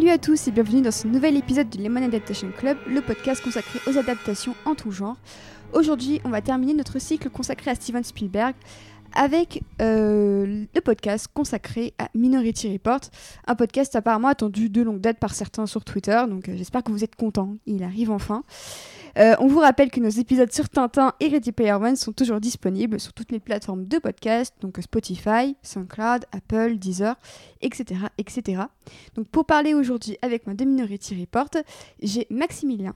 Salut à tous et bienvenue dans ce nouvel épisode du Lemon Adaptation Club, le podcast consacré aux adaptations en tout genre. Aujourd'hui, on va terminer notre cycle consacré à Steven Spielberg avec euh, le podcast consacré à Minority Report, un podcast apparemment attendu de longue date par certains sur Twitter, donc euh, j'espère que vous êtes contents, il arrive enfin. Euh, on vous rappelle que nos épisodes sur Tintin et Ready Player One sont toujours disponibles sur toutes les plateformes de podcast, donc Spotify, SoundCloud, Apple, Deezer, etc. etc. Donc pour parler aujourd'hui avec de Minority Report, j'ai Maximilien.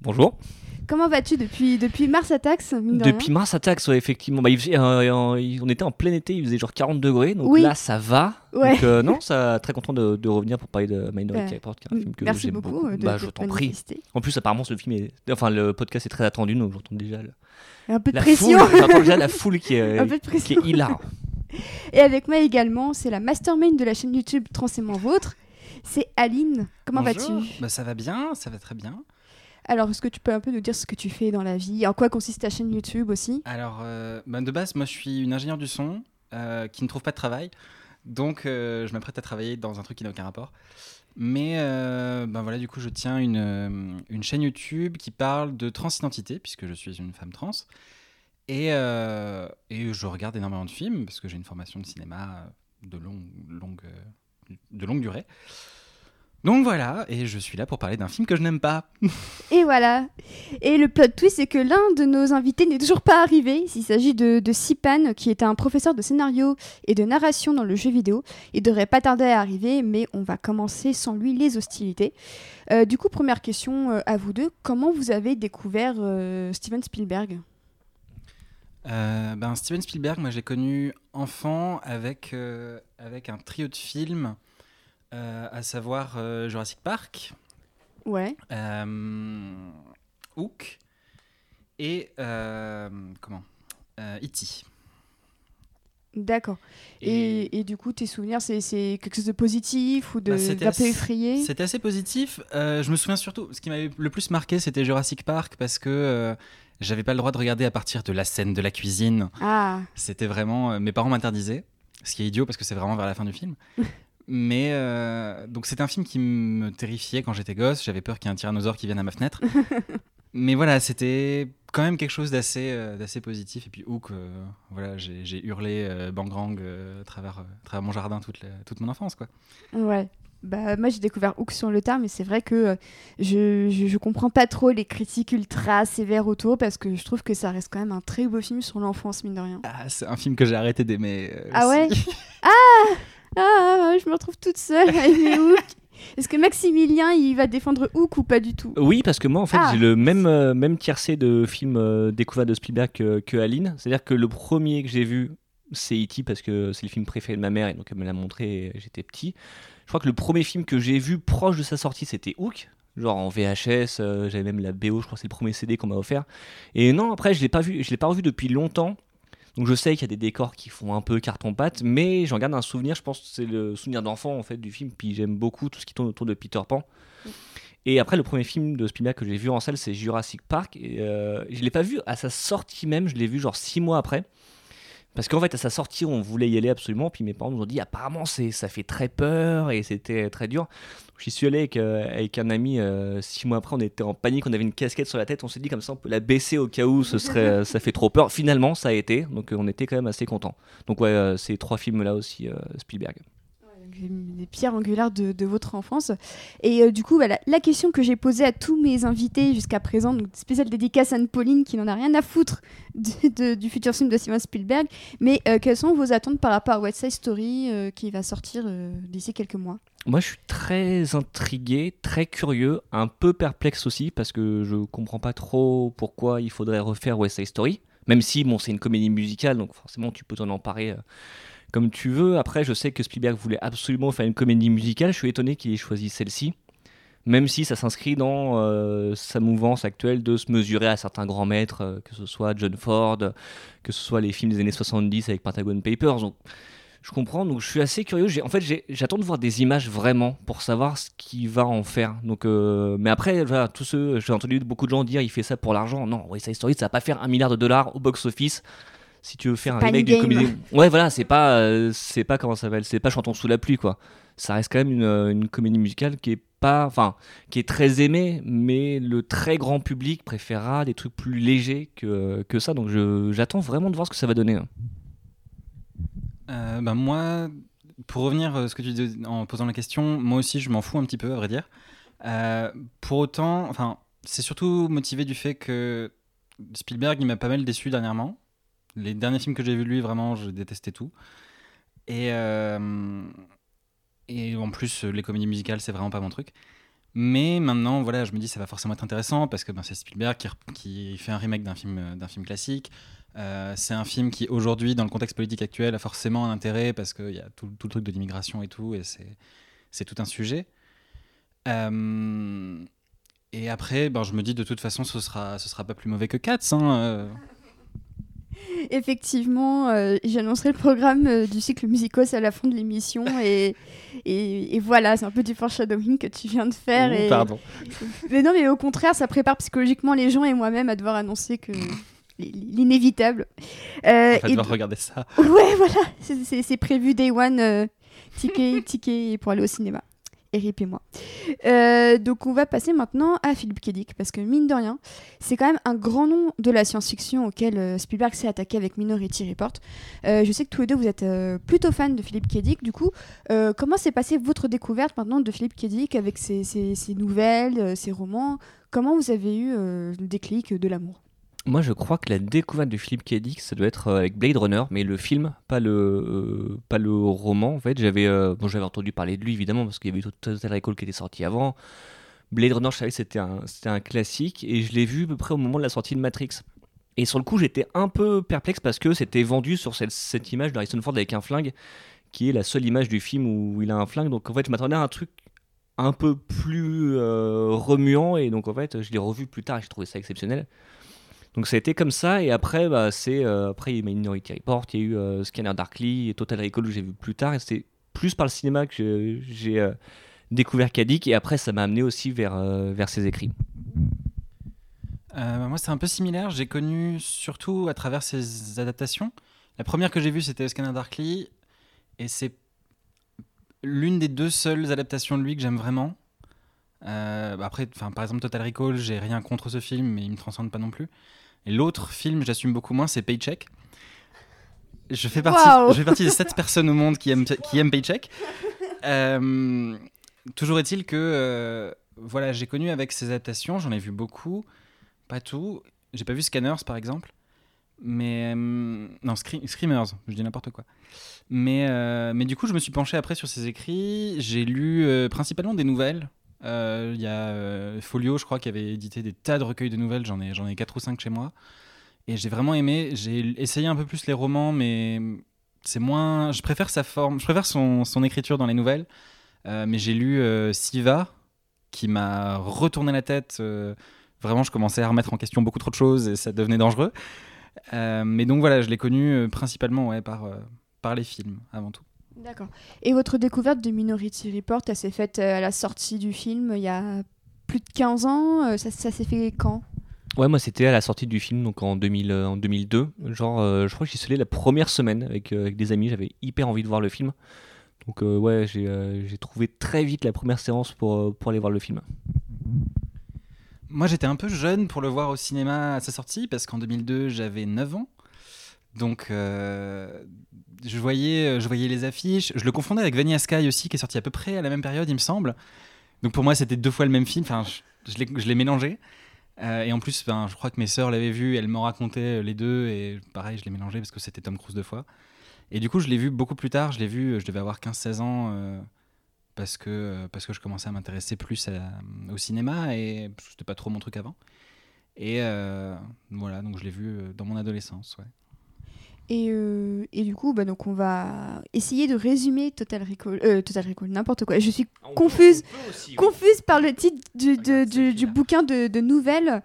Bonjour. Comment vas-tu depuis, depuis Mars Attacks Depuis rien Mars Attacks, ouais, effectivement. Bah, faisait, euh, on était en plein été, il faisait genre 40 degrés, donc Oui. là ça va. Ouais. Donc, euh, non, ça, très content de, de revenir pour parler de Minority Ouais. Report, qui est un film que Merci j'aime beaucoup, euh, de, Bah, je te t'en prie. En plus, apparemment, ce film est, enfin, le podcast est très attendu, donc j'entends déjà le- Un peu de la pression. foule. J'entends déjà la foule qui est, Un peu de qui pression. est hilar. Et avec moi également, c'est la mastermind de la chaîne YouTube Transément Vôtre. C'est Aline. Comment vas-tu? Bah, Ça va bien, ça va très bien. Alors, est-ce que tu peux un peu nous dire ce que tu fais dans la vie? En quoi consiste ta chaîne YouTube aussi? Alors, euh, bah, de base, moi je suis une ingénieure du son euh, qui ne trouve pas de travail. Donc, euh, je m'apprête à travailler dans un truc qui n'a aucun rapport. Mais ben voilà, du coup, je tiens une, une chaîne YouTube qui parle de transidentité, puisque je suis une femme trans. Et, et je regarde énormément de films, parce que j'ai une formation de cinéma de longue, de longue durée. Donc voilà, et je suis là pour parler d'un film que je n'aime pas. Et voilà. Et le plot twist, c'est que l'un de nos invités n'est toujours pas arrivé. Il s'agit de, de Sipan, qui est un professeur de scénario et de narration dans le jeu vidéo. Il devrait pas tarder à arriver, mais on va commencer sans lui les hostilités. Euh, du coup, première question euh, à vous deux. Comment vous avez découvert euh, Steven Spielberg? Ben, Steven Spielberg, moi j'ai connu enfant avec, avec un trio de films, à savoir euh, Jurassic Park, Ouais. euh, Hook et euh, comment Euh, E.T. D'accord. Et, et du coup, tes souvenirs, c'est quelque chose de positif ou de- Bah, d'un peu assez- effrayé? C'était assez positif. Euh, je me souviens surtout, ce qui m'avait le plus marqué, c'était Jurassic Park parce que euh, j'avais pas le droit de regarder à partir de la scène de la cuisine. Ah, C'était vraiment. euh, mes parents m'interdisaient, ce qui est idiot parce que c'est vraiment vers la fin du film. Mais euh, donc c'était un film qui me terrifiait quand j'étais gosse. J'avais peur qu'il y ait un tyrannosaure qui vienne à ma fenêtre. Mais voilà, c'était quand même quelque chose d'assez euh, d'assez positif. Et puis Hook, euh, voilà, j'ai hurlé Bangrang à, travers, travers mon jardin toute, la- toute mon enfance. Quoi. ouais. Bah, moi, j'ai découvert Hook sur le tard, mais c'est vrai que je, je, je comprends pas trop les critiques ultra sévères autour parce que je trouve que ça reste quand même un très beau film sur l'enfance, mine de rien. Ah, c'est un film que j'ai arrêté d'aimer. Ah ouais? Aussi. Ah, je me retrouve toute seule à aimer Hook. Est-ce que Maximilien, il va défendre Hook ou pas du tout Oui, parce que moi, en fait, Ah. j'ai le même, euh, même tiercé de films euh, découverts de Spielberg que, que Aline. C'est-à-dire que le premier que j'ai vu, c'est E.T. parce que c'est le film préféré de ma mère et donc elle me l'a montré et j'étais petit. Je crois que le premier film que j'ai vu proche de sa sortie, c'était Hook. Genre en VHS, euh, j'avais même la BO, je crois que c'est le premier CD qu'on m'a offert. Et non, après, je l'ai pas vu, je l'ai pas revu depuis longtemps. Donc je sais qu'il y a des décors qui font un peu carton-pâte, mais j'en garde un souvenir, je pense que c'est le souvenir d'enfant en fait du film, puis j'aime beaucoup tout ce qui tourne autour de Peter Pan. Et après, le premier film de Spielberg que j'ai vu en salle, c'est Jurassic Park. Et euh, je l'ai pas vu à sa sortie même, je l'ai vu genre six mois après. Parce qu'en fait, à sa sortie, on voulait y aller absolument. Puis mes parents nous ont dit apparemment, c'est, ça fait très peur et c'était très dur. J'y suis allé avec, euh, un ami euh, six mois après. On était en panique, on avait une casquette sur la tête. On s'est dit comme ça, on peut la baisser au cas où ce serait, ça fait trop peur. Finalement, ça a été. Donc euh, on était quand même assez contents. Donc ouais, euh, ces trois films-là aussi, euh, Spielberg. Les pierres angulaires de, votre enfance. Et euh, du coup, voilà, la question que j'ai posée à tous mes invités jusqu'à présent, donc spéciale dédicace à Anne-Pauline qui n'en a rien à foutre du futur film de Steven Spielberg. Mais euh, quelles sont vos attentes par rapport à West Side Story euh, qui va sortir euh, d'ici quelques mois? Moi, je suis très intrigué, très curieux, un peu perplexe aussi, parce que je comprends pas trop pourquoi il faudrait refaire West Side Story. Même si, bon, c'est une comédie musicale, donc forcément, tu peux t'en emparer comme tu veux. Après, je sais que Spielberg voulait absolument faire une comédie musicale. Je suis étonné qu'il ait choisi celle-ci. Même si ça s'inscrit dans euh, sa mouvance actuelle de se mesurer à certains grands maîtres, euh, que ce soit John Ford, que ce soit les films des années 70 avec Pentagon Papers. Donc, je comprends, donc je suis assez curieux. En fait, j'attends de voir des images vraiment pour savoir ce qu'il va en faire. Donc, euh, mais après, j'ai entendu beaucoup de gens dire il fait ça pour l'argent. Non, West Side Story, ça va pas faire un milliard de dollars au box-office. Si tu veux faire un remake une d'une comédie. Ouais, voilà, c'est pas, euh, c'est pas comment ça s'appelle, c'est pas Chantons sous la pluie, quoi. Ça reste quand même une, euh, une comédie musicale qui est pas, enfin, qui est très aimée, mais le très grand public préférera des trucs plus légers que, que ça. Donc je- j'attends vraiment de voir ce que ça va donner. hein. Euh, bah, moi, pour revenir à ce que tu disais en posant la question, moi aussi je m'en fous un petit peu, à vrai dire. Euh, pour autant, enfin, c'est surtout motivé du fait que Spielberg, il m'a pas mal déçu dernièrement. Les derniers films que j'ai vus lui, vraiment, je détestais tout. Et, euh, et en plus, les comédies musicales, c'est vraiment pas mon truc. Mais maintenant, voilà, je me dis ça va forcément être intéressant parce que ben, c'est Spielberg qui, fait un remake d'un film, film classique. Euh, c'est un film qui, aujourd'hui, dans le contexte politique actuel, a forcément un intérêt parce qu'il y a tout, le truc de l'immigration et tout, et c'est, tout un sujet. Euh, et après, ben, je me dis de toute façon, ce sera, ce sera pas plus mauvais que euh. Effectivement, euh, j'annoncerai le programme euh, du cycle musicos à la fin de l'émission et, et, et voilà, c'est un peu du foreshadowing que tu viens de faire. et... Pardon. Mais non, mais au contraire, ça prépare psychologiquement les gens et moi-même à devoir annoncer que l'inévitable. Euh, On va et devoir regarder ça. Ouais, voilà, c'est prévu day one, euh, ticket, ticket pour aller au cinéma. Eric et moi. Euh, donc on va passer maintenant à Philippe K. Dick, parce que mine de rien, c'est quand même un grand nom de la science-fiction auquel euh, Spielberg s'est attaqué avec Minority Report. Euh, je sais que tous les deux vous êtes plutôt fans de Philippe K. Dick, du coup, comment s'est passée votre découverte maintenant de Philippe K. Dick avec ses, ses- ses nouvelles, ses romans? Comment vous avez eu le déclic de l'amour? Moi, je crois que la découverte de Philippe K. Dick, ça doit être euh, avec Blade Runner, mais le film, pas le, euh, pas le roman. En fait, j'avais euh, bon, j'avais entendu parler de lui évidemment parce qu'il y avait Total Recall qui était sorti avant. Blade Runner, je savais que c'était un, c'était un classique et je l'ai vu à peu près au moment de la sortie de Matrix. Et sur le coup, j'étais un peu perplexe parce que c'était vendu sur cette, cette image de Harrison Ford avec un flingue, qui est la seule image du film où il a un flingue. Donc en fait, je m'attendais à un truc un peu plus remuant et donc en fait, je l'ai revu plus tard et j'ai trouvé ça exceptionnel. Donc ça a été comme ça et après bah, c'est euh, après il y a eu Minority Report, il y a eu euh, Scanner Darkly et Total Recall que j'ai vu plus tard et c'était plus par le cinéma que j'ai euh, découvert Kadik et après ça m'a amené aussi vers euh, vers ses écrits. Bah, moi, c'est un peu similaire. J'ai connu surtout à travers ses adaptations. La première que j'ai vue, c'était Scanner Darkly. Et c'est l'une des deux seules adaptations de lui que j'aime vraiment. Bah, après, par exemple, Total Recall, j'ai rien contre ce film, mais il me transcende pas non plus. Et l'autre film, j'assume beaucoup moins, c'est Paycheck. Je fais partie, Waouh. je fais partie des 7 personnes au monde qui aiment, qui aiment Paycheck. Euh, toujours est-il que euh, voilà, j'ai connu avec ces adaptations, j'en ai vu beaucoup, pas tout. J'ai pas vu Scanners par exemple, mais euh, non Scre- Screamers, je dis n'importe quoi. Mais mais du coup, je me suis penché après sur ses écrits. J'ai lu principalement des nouvelles. Euh, Il y a euh, Folio, je crois, qui avait édité des tas de recueils de nouvelles. J'en ai j'en ai quatre ou cinq chez moi. Et j'ai vraiment aimé. J'ai essayé un peu plus les romans, mais c'est moins. Je préfère sa forme. Je préfère son, écriture dans les nouvelles. Euh, mais j'ai lu euh, Siva, qui m'a retourné la tête. vraiment, je commençais à remettre en question beaucoup trop de choses et ça devenait dangereux. Mais donc voilà, je l'ai connu principalement par, par les films avant tout. D'accord. Et votre découverte de Minority Report, elle s'est faite euh, à la sortie du film il y a plus de 15 ans euh, Ça, ça s'est fait quand? Ouais, moi c'était à la sortie du film, donc en, 2000, euh, en 2002. Genre, euh, je crois que j'y suis allé la première semaine avec, euh, avec des amis, j'avais hyper envie de voir le film. Donc euh, ouais, j'ai euh, trouvé très vite la première séance pour, pour aller voir le film. Moi, j'étais un peu jeune pour le voir au cinéma à sa sortie, parce qu'en 2002, j'avais 9 ans. Donc, euh, je, voyais, je voyais les affiches. Je le confondais avec Vanilla Sky aussi, qui est sorti à peu près à la même période, il me semble. Donc, pour moi, c'était deux fois le même film. Enfin, je, je l'ai- mélangé. Euh, et en plus, ben, je crois que mes sœurs l'avaient vu, elles m'ont raconté les deux. Et pareil, je l'ai mélangé parce que c'était Tom Cruise deux fois. Et du coup, je l'ai vu beaucoup plus tard. Je l'ai vu, je devais avoir 15-16 ans. euh, parce que, euh, parce que je commençais à m'intéresser plus au cinéma et c'était pas trop mon truc avant. Et euh, voilà, donc je l'ai vu euh, dans mon adolescence. Ouais. Et, euh, et du coup, bah, donc on va essayer de résumer Total Recall. euh, Total Recall, n'importe quoi. Je suis confuse, confuse par le titre du, de- du- bouquin de, de nouvelles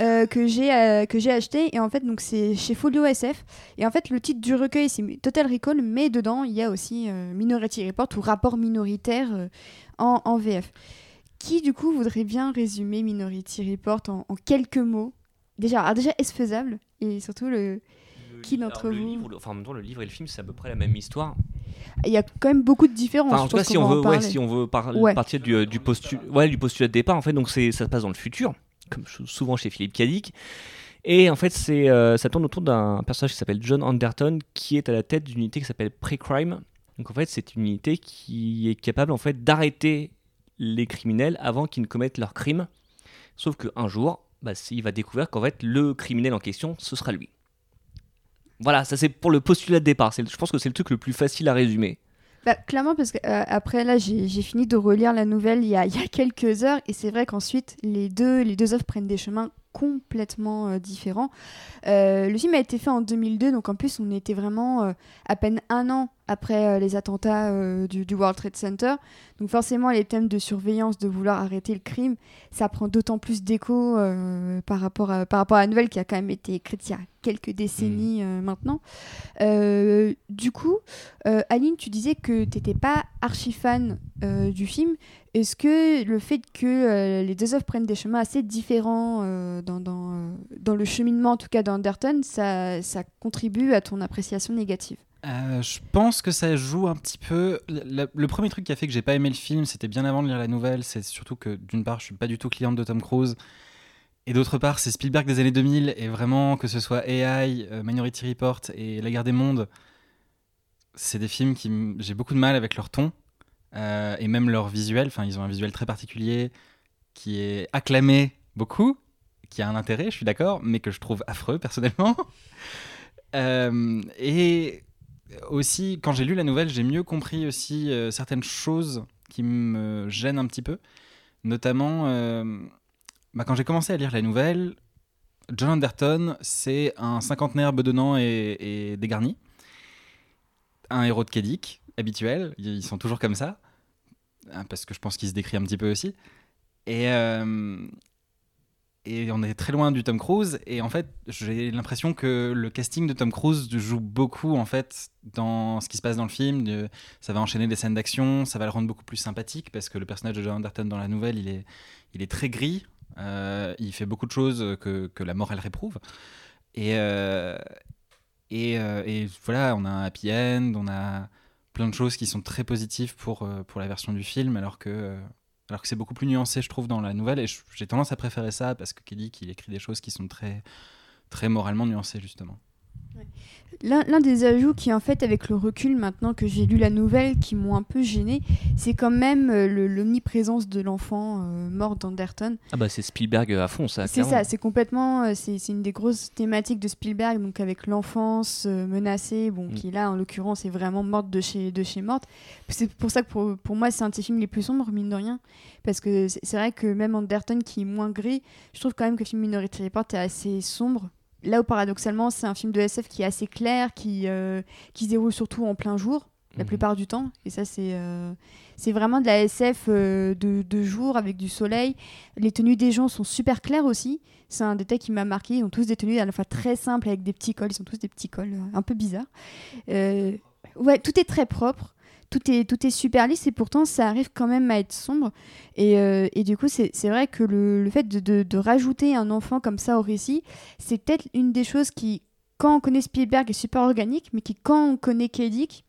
euh, que j'ai que j'ai acheté. Et en fait, donc c'est chez Folio SF. Et en fait, le titre du recueil, c'est Total Recall, mais dedans, il y a aussi Minority Report ou rapport minoritaire en, en VF. Qui, du coup, voudrait bien résumer Minority Report en, en quelques mots? Déjà, alors déjà est-ce faisable? Et surtout, le, qui d'entre le vous livre, le- enfin, en même temps, le livre et le film, c'est à peu près la même histoire. Il y a quand même beaucoup de différences. Enfin, en tout cas, si on, veut, ouais, parler. si on veut par- Ouais. partir du, euh, du, postu- ouais, du postulat de départ, en fait, donc ça se passe dans le futur, comme sou- souvent chez Philippe Cadic. Et en fait, c'est, euh, ça tourne autour d'un personnage qui s'appelle John Anderton, qui est à la tête d'une unité qui s'appelle Pre-Crime. Donc en fait, c'est une unité qui est capable en fait d'arrêter les criminels avant qu'ils ne commettent leurs crimes. Sauf qu'un jour, bah, il va découvrir qu'en fait, le criminel en question, ce sera lui. Voilà, ça c'est pour le postulat de départ. Je pense que c'est le truc le plus facile à résumer. Bah, clairement, parce que euh, là, j'ai j'ai fini de relire la nouvelle il y a, il y a quelques heures, et c'est vrai qu'ensuite les deux, les deux œuvres prennent des chemins complètement euh, différents. Euh, le film a été fait en 2002, donc en plus on était vraiment euh, à peine un an après les attentats du, du World Trade Center. Donc forcément, les thèmes de surveillance, de vouloir arrêter le crime, ça prend d'autant plus d'écho par, rapport à, par rapport à la nouvelle qui a quand même été écrite il y a quelques décennies euh, maintenant. Du coup, Aline, tu disais que tu n'étais pas archi fan euh, du film. Est-ce que le fait que euh, les deux œuvres prennent des chemins assez différents euh, dans, dans, dans le cheminement, en tout cas d'Anderton, ça, ça contribue à ton appréciation négative? Je pense que ça joue un petit peu. Le, premier truc qui a fait que j'ai pas aimé le film, c'était bien avant de lire la nouvelle. C'est surtout que d'une part, je suis pas du tout cliente de Tom Cruise. Et d'autre part, c'est Spielberg des années 2000. Et vraiment, que ce soit AI, Minority Report et La guerre des mondes, c'est des films qui. J'ai beaucoup de mal avec leur ton. Euh, et même leur visuel. Enfin, ils ont un visuel très particulier qui est acclamé beaucoup, qui a un intérêt, je suis d'accord, mais que je trouve affreux personnellement. Euh, et aussi, quand j'ai lu la nouvelle, j'ai mieux compris aussi euh, certaines choses qui me gênent un petit peu. Notamment, bah, quand j'ai commencé à lire la nouvelle, John Anderton, c'est un cinquantenaire bedonnant et, et dégarni. Un héros de Kedic, habituel. Ils sont toujours comme ça. Hein, Parce que je pense qu'il se décrit un petit peu aussi. Et, euh, et on est très loin du Tom Cruise. Et en fait, j'ai l'impression que le casting de Tom Cruise joue beaucoup en fait dans ce qui se passe dans le film. Ça va enchaîner des scènes d'action, ça va le rendre beaucoup plus sympathique parce que le personnage de John Anderton dans la nouvelle, il est, il est très gris. Euh, il fait beaucoup de choses que, que la mort elle réprouve. Et, euh, et, et voilà, on a un happy end, on a plein de choses qui sont très positives pour, euh, pour la version du film, alors que, euh, alors que c'est beaucoup plus nuancé, je trouve, dans la nouvelle. Et j'ai tendance à préférer ça parce que Kelly, il écrit des choses qui sont très, très moralement nuancées, justement. L'un des ajouts qui, en fait, avec le recul, maintenant que j'ai lu la nouvelle, qui m'ont un peu gêné, c'est quand même euh, le- l'omniprésence de l'enfant euh, mort d'Anderton. Ah bah c'est Spielberg à fond, ça. C'est ça, c'est complètement, euh, c'est une des grosses thématiques de Spielberg, donc avec l'enfance euh, menacée, bon, Mm. qui là en l'occurrence est vraiment morte de chez, de chez morte. C'est pour ça que pour, pour moi c'est un de ses films les plus sombres, mine de rien, parce que c'est c'est vrai que même Anderton qui est moins gris, je trouve quand même que le film Minority Report est assez sombre. Là où paradoxalement c'est un film de SF qui est assez clair, qui, euh, qui se déroule surtout en plein jour la Mhm. plupart du temps. Et ça, c'est euh, c'est vraiment de la SF euh, de, de jour avec du soleil. Les tenues des gens sont super claires aussi. C'est un détail qui m'a marqué. Ils ont tous des tenues à la fois très simples avec des petits cols. Ils sont tous des petits cols un peu bizarres. Ouais, tout est très propre. Tout est, tout est super lisse et pourtant ça arrive quand même à être sombre. Et, euh, et du coup, c'est vrai que le, le fait de, de- rajouter un enfant comme ça au récit, c'est peut-être une des choses qui, quand on connaît Spielberg, est super organique, mais qui, quand on connaît Kedic,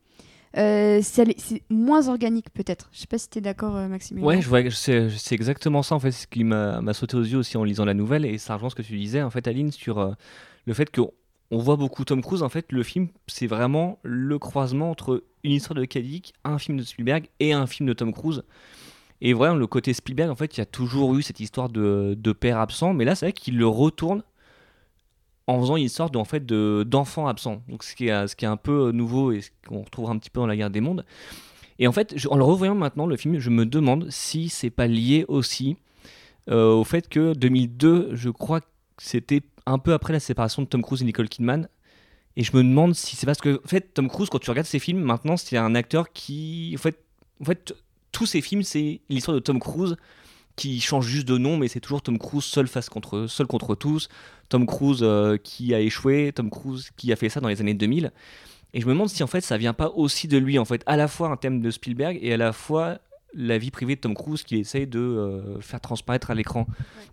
euh, c'est moins organique peut-être. Je sais pas si tu es d'accord, euh, Maximilien. Ouais, je vois, c'est exactement ça en fait, ce qui m'a m'a sauté aux yeux aussi en lisant la nouvelle et ça rejoint ce que tu disais en fait, Aline, sur euh, le fait qu'on on voit beaucoup Tom Cruise. En fait, le film, c'est vraiment le croisement entre une histoire de Cadic, un film de Spielberg et un film de Tom Cruise. Et vraiment, le côté Spielberg, en fait, il y a toujours eu cette histoire de, de père absent, mais là, c'est vrai qu'il le retourne en faisant une histoire de, fait, de- d'enfant absent. Donc, ce qui, est, un peu nouveau et ce qu'on retrouve un petit peu dans la guerre des mondes. Et en fait, en le revoyant maintenant, le film, je me demande si c'est pas lié aussi euh, au fait que 2002, je crois que c'était un peu après la séparation de Tom Cruise et Nicole Kidman. Et je me demande si c'est parce que, en fait, Tom Cruise, quand tu regardes ses films, maintenant, c'est un acteur qui. En fait, en fait tous ses films, c'est l'histoire de Tom Cruise qui change juste de nom, mais c'est toujours Tom Cruise seul face contre, seul contre tous. Tom Cruise euh, qui a échoué, Tom Cruise qui a fait ça dans les années 2000. Et je me demande si en fait ça vient pas aussi de lui, en fait, à la fois un thème de Spielberg et à la fois la vie privée de Tom Cruise qu'il essaye de euh, faire transparaître à l'écran.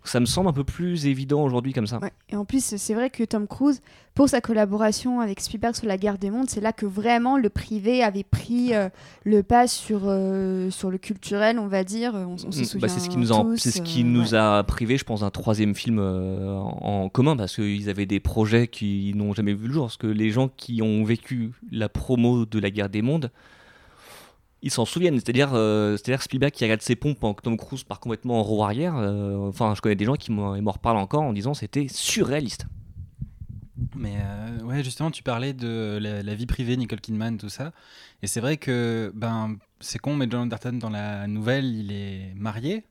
Ça me semble un peu plus évident aujourd'hui comme ça. Ouais. Et en plus, c'est vrai que Tom Cruise, pour sa collaboration avec Spielberg sur la guerre des mondes, c'est là que vraiment le privé avait pris euh, le pas sur, euh, sur le culturel, on va dire. On, on se souvient bah, c'est ce qui nous, a, tous, c'est ce qui nous ouais. a privé, je pense, d'un troisième film en, en commun parce qu'ils avaient des projets qui n'ont jamais vu le jour. Parce que les gens qui ont vécu la promo de la guerre des mondes, ils s'en souviennent. C'est-à-dire, euh, c'est-à-dire Spielberg qui regarde ses pompes pendant que Tom Cruise part complètement en roue arrière. euh, Enfin, je connais des gens qui m'en reparlent encore en disant c'était surréaliste. Mais euh, ouais, justement, tu parlais de la, la vie privée, Nicole Kidman, tout ça. Et c'est vrai que ben, c'est con, mais John Anderton, dans la nouvelle, il est marié.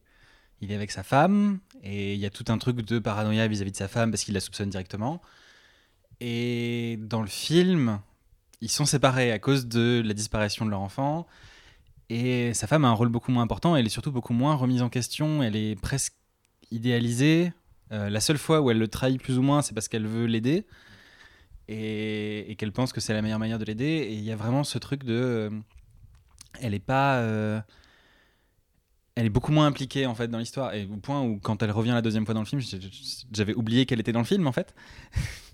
Il est avec sa femme. Et il y a tout un truc de paranoïa vis-à-vis de sa femme parce qu'il la soupçonne directement. Et dans le film, ils sont séparés à cause de la disparition de leur enfant. Et sa femme a un rôle beaucoup moins important. Elle est surtout beaucoup moins remise en question. Elle est presque idéalisée. Euh, la seule fois où elle le trahit plus ou moins, c'est parce qu'elle veut l'aider et, qu'elle pense que c'est la meilleure manière de l'aider. Et il y a vraiment ce truc de. euh, elle est pas. euh, elle est beaucoup moins impliquée en fait dans l'histoire. Et au point où, quand elle revient la deuxième fois dans le film, j'avais oublié qu'elle était dans le film en fait.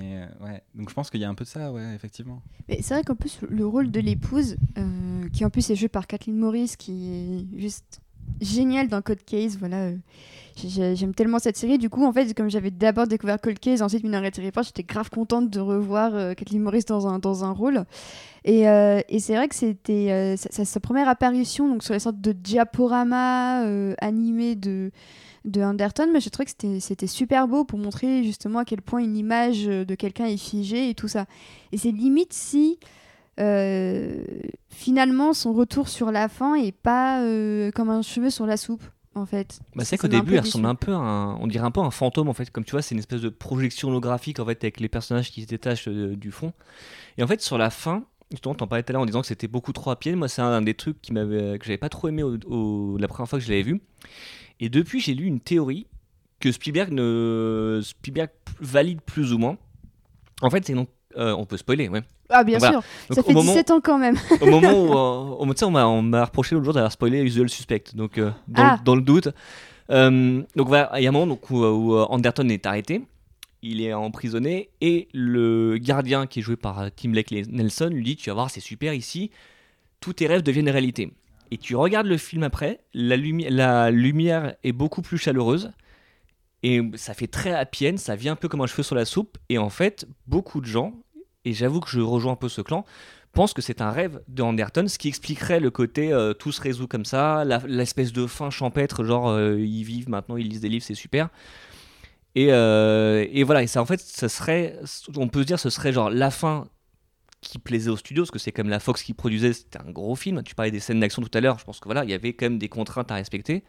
Euh, donc je pense qu'il y a un peu de ça, ouais, effectivement. C'est vrai qu'en plus, le rôle de l'épouse, euh, qui en plus est joué par Kathleen Morris, qui est juste géniale dans Code Case, voilà. euh, j'ai- J'aime tellement cette série. Du coup, en fait, comme j'avais d'abord découvert Cold Case, ensuite Minority Report, j'étais grave contente de revoir Kathleen Morris dans un, dans un rôle. Et, c'est vrai que c'était sa, première apparition donc, sur les sortes de diaporamas euh, animés de, de Anderton. Mais je trouvais que c'était- super beau pour montrer justement à quel point une image de quelqu'un est figée et tout ça. Et c'est limite si euh, finalement son retour sur la fin est pas euh, comme un cheveu sur la soupe en fait. Bah, c'est qu'au début, elle ressemble un peu à un, on dirait un peu un fantôme en fait. Comme tu vois, c'est une espèce de projection holographique en fait avec les personnages qui se détachent euh, du fond. Et en fait, sur la fin, justement, t'en parlais tout à l'heure en disant que c'était beaucoup trop à pied. Moi, c'est un, des trucs qui m'avait, que j'avais pas trop aimé au- au- la première fois que je l'avais vu. Et depuis, j'ai lu une théorie que Spielberg ne Spielberg valide plus ou moins. En fait, c'est donc euh, on peut spoiler, ouais. Ah bien Voilà. sûr, Donc, ça fait moment, 17 ans quand même. au moment où, euh, on m'a on m'a reproché l'autre jour d'avoir spoilé Usual Suspect. Donc, euh, dans, Ah. dans le doute. Euh, donc, voilà, il y a un moment donc, où, où, Anderton est arrêté. Il est emprisonné. Et le gardien, qui est joué par Tim Blake Nelson, lui dit Tu vas voir, c'est super ici. Tous tes rêves deviennent réalité. Et tu regardes le film après. La, la lumière est beaucoup plus chaleureuse. Et ça fait très happy ça vient un peu comme un cheveu sur la soupe. Et en fait, beaucoup de gens, et j'avoue que je rejoins un peu ce clan, pensent que c'est un rêve de Anderton, ce qui expliquerait le côté euh, tout se résout comme ça, l'espèce de fin champêtre, genre euh, ils vivent maintenant, ils lisent des livres, c'est super. Et, euh, et voilà, et ça en fait, ça serait, on peut se dire, ce serait genre la fin qui plaisait aux studios, parce que c'est comme la Fox qui produisait, c'était un gros film. Tu parlais des scènes d'action tout à l'heure, je pense que voilà, il y avait quand même des contraintes à respecter,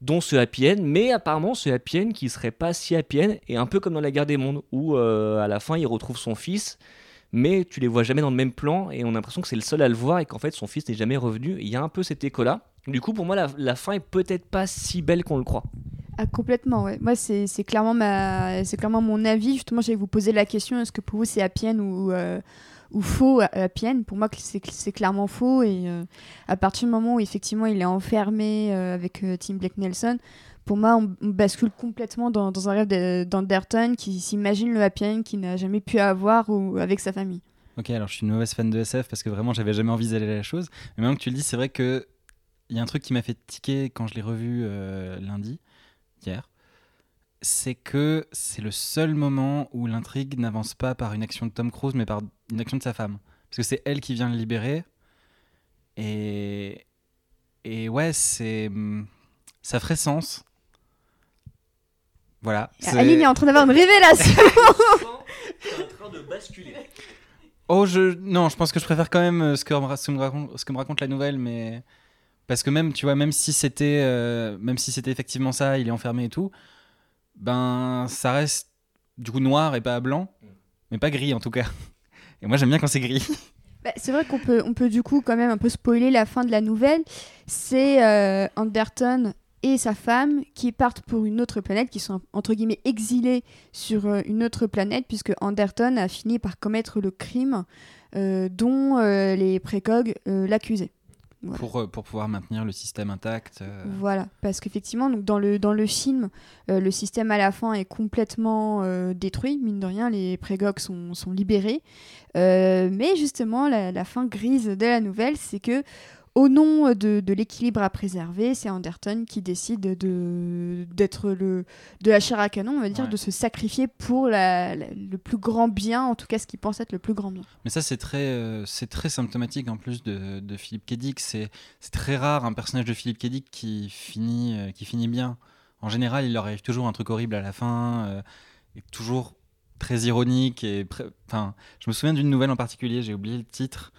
dont ce happy end, mais apparemment ce happy end qui serait pas si happy end, et un peu comme dans la guerre des mondes, où euh, à la fin il retrouve son fils, mais tu les vois jamais dans le même plan, et on a l'impression que c'est le seul à le voir, et qu'en fait son fils n'est jamais revenu. Il y a un peu cet écho-là. Du coup, pour moi, la, fin est peut-être pas si belle qu'on le croit. Ah, complètement, ouais. Moi, c'est clairement, clairement mon avis. Justement, j'allais vous poser la question est-ce que pour vous c'est happy end euh, ou faux happy end Pour moi, c'est clairement faux. Et euh, à partir du moment où effectivement il est enfermé euh, avec euh, Tim Blake Nelson, pour moi, on, bascule complètement dans, un rêve de- d'Anderton qui s'imagine le happy end qu'il n'a jamais pu avoir ou, avec sa famille. Ok, alors je suis une mauvaise fan de SF parce que vraiment j'avais jamais envisagé la chose. Mais maintenant que tu le dis, c'est vrai que il y a un truc qui m'a fait tiquer quand je l'ai revu lundi, hier. C'est que c'est le seul moment où l'intrigue n'avance pas par une action de Tom Cruise, mais par une action de sa femme. Parce que c'est elle qui vient le libérer. Et, et ouais, c'est. hum, Ça ferait sens. Voilà. c'est- Aline est en train d'avoir une révélation en train de basculer. Oh, je... non, je pense que je préfère quand même euh, ce que, me ra- ce que me raconte, ce que me raconte la nouvelle, mais parce que même, tu vois, même si c'était, euh, même si c'était effectivement ça, il est enfermé et tout, ben, ça reste du coup noir et pas blanc, mais pas gris en tout cas. Et moi, j'aime bien quand c'est gris. Bah, c'est vrai qu'on peut, on peut du coup quand même un peu spoiler la fin de la nouvelle. C'est euh, Anderton et sa femme qui partent pour une autre planète, qui sont entre guillemets exilés sur euh, une autre planète, puisque Anderton a fini par commettre le crime euh, dont les précogs l'accusaient. Voilà. Pour, euh, pour pouvoir maintenir le système intact. euh, Voilà, parce qu'effectivement, donc dans le, dans le film, euh, le système à la fin est complètement euh, détruit, mine de rien, les prégogs sont, sont libérés. Mais justement, la, la fin grise de la nouvelle, c'est que au nom de, de l'équilibre à préserver, c'est Anderton qui décide de, d'être le, de la chair à canon, on va dire, Ouais. de se sacrifier pour la- la- le plus grand bien, en tout cas ce qu'il pense être le plus grand bien. Mais ça, c'est très, euh, c'est très symptomatique en plus de, de Philippe K. Dick. C'est c'est très rare un personnage de Philippe K. Dick qui finit, euh, qui finit bien. En général, il leur arrive toujours un truc horrible à la fin, euh, et toujours très ironique. Et enfin, je me souviens d'une nouvelle en particulier, j'ai oublié le titre,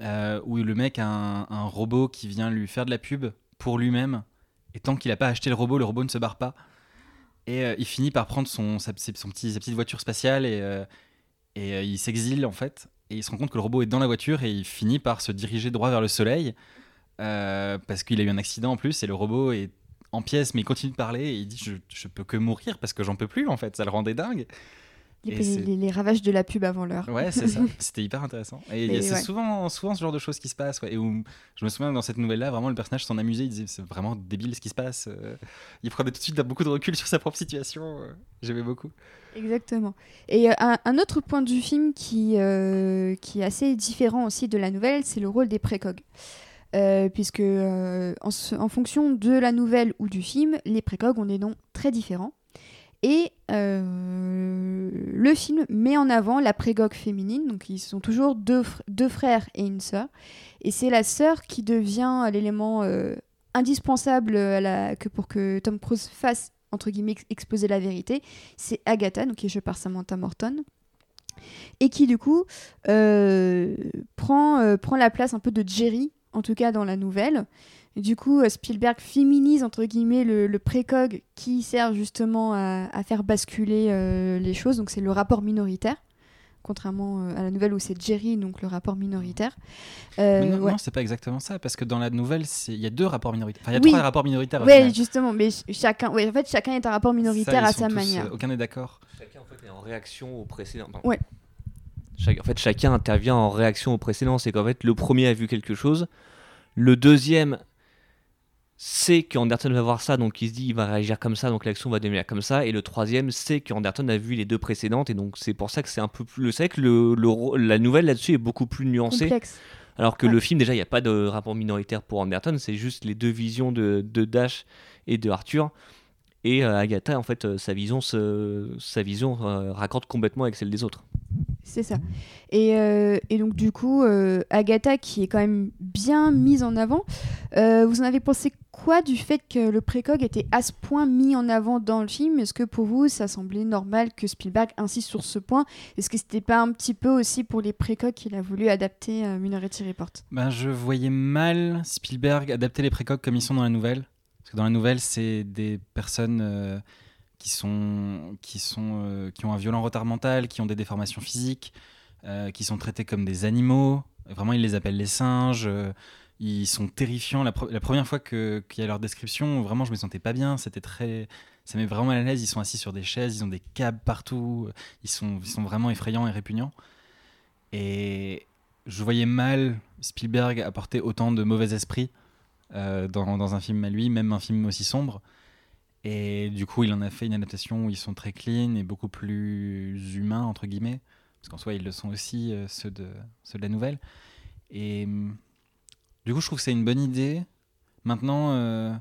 euh, où le mec a un, robot qui vient lui faire de la pub pour lui-même. Et tant qu'il n'a pas acheté le robot, le robot ne se barre pas. Et euh, il finit par prendre son, sa, petit, sa petite voiture spatiale et, euh, et il s'exile en fait. Et il se rend compte que le robot est dans la voiture et il finit par se diriger droit vers le soleil parce qu'il a eu un accident en plus et le robot est en pièces mais il continue de parler et il dit je, je peux que mourir parce que j'en peux plus en fait. Ça le rendait dingue. Les, Et c'est- les- les ravages de la pub avant l'heure. Ouais, c'est ça. C'était hyper intéressant. Et Mais c'est ouais. souvent, souvent ce genre de choses qui se passent. ouais. Et où, je me souviens dans cette nouvelle-là, vraiment, le personnage s'en amusait. Il disait c'est vraiment débile ce qui se passe. euh. Il prenait tout de suite beaucoup de recul sur sa propre situation. euh. J'aimais beaucoup. Exactement. Et euh, un, un autre point du film qui, euh, qui est assez différent aussi de la nouvelle, c'est le rôle des précogs. Euh, puisque euh, en fonction de la nouvelle ou du film, les précogs ont des noms très différents. Et euh, le film met en avant la prégogue féminine, donc ils sont toujours deux, fr- deux frères et une sœur. Et c'est la sœur qui devient l'élément euh, indispensable que pour que Tom Cruise fasse, entre guillemets, ex- exposer la vérité c'est Agatha, donc qui est jouée par Samantha Morton, et qui du coup euh, prend la place un peu de Jerry, en tout cas dans la nouvelle. Et du coup, euh, Spielberg féminise entre guillemets le, le précog qui sert justement à, à faire basculer euh, les choses, donc c'est le rapport minoritaire. Contrairement euh, à la nouvelle où c'est Jerry, donc le rapport minoritaire. Euh, Mais non, ouais. non, c'est pas exactement ça. Parce que dans la nouvelle, il y a deux rapports minoritaires. Enfin, il y a Oui. trois rapports minoritaires. final. justement, mais ch- chacun, ouais, en fait, chacun est un rapport minoritaire Ça, à sa tous, manière. euh, aucun n'est d'accord. Chacun en fait est en réaction au précédent. pardon. Ouais. Chaque- en fait, chacun intervient en réaction au précédent. C'est qu'en fait, le premier a vu quelque chose, le deuxième sait qu'Anderton va voir ça, donc il se dit il va réagir comme ça, donc l'action va devenir comme ça, et le troisième sait qu'Anderton a vu les deux précédentes, et donc c'est pour ça que c'est un peu plus. C'est vrai que le, la nouvelle là-dessus est beaucoup plus nuancée. Complexe. Alors que Ouais. le film, déjà, il n'y a pas de rapport minoritaire pour Anderton, c'est juste les deux visions de, de Dash et de Arthur. Et euh, Agatha, en fait, euh, sa vision, se, sa vision euh, raccorde complètement avec celle des autres. C'est ça. Et, euh, et donc, du coup, euh, Agatha, qui est quand même bien mise en avant, euh, vous en avez pensé quoi du fait que le précog était à ce point mis en avant dans le film? Est-ce que pour vous, ça semblait normal que Spielberg insiste sur ce point? Est-ce que c'était pas un petit peu aussi pour les précogs qu'il a voulu adapter euh, Minority Report Ben, je voyais mal Spielberg adapter les précoques comme ils sont dans la nouvelle. Parce que dans la nouvelle, c'est des personnes qui, sont, qui, sont, euh, qui ont un violent retard mental, qui ont des déformations physiques, euh, qui sont traités comme des animaux. Vraiment, ils les appellent les singes. euh, ils sont terrifiants. La, pre- la première fois qu'il y a leur description, vraiment, je me sentais pas bien. C'était très. Ça met vraiment à l'aise. Ils sont assis sur des chaises, ils ont des câbles partout. Ils sont, ils sont vraiment effrayants et répugnants. Et je voyais mal Spielberg apporter autant de mauvais esprit euh, dans, dans un film à lui, même un film aussi sombre. Et du coup, il en a fait une adaptation où ils sont très clean et beaucoup plus humains, entre guillemets. Parce qu'en soi, ils le sont aussi, euh, ceux, de, ceux de la nouvelle. Et hum, du coup, je trouve que c'est une bonne idée. Maintenant, euh,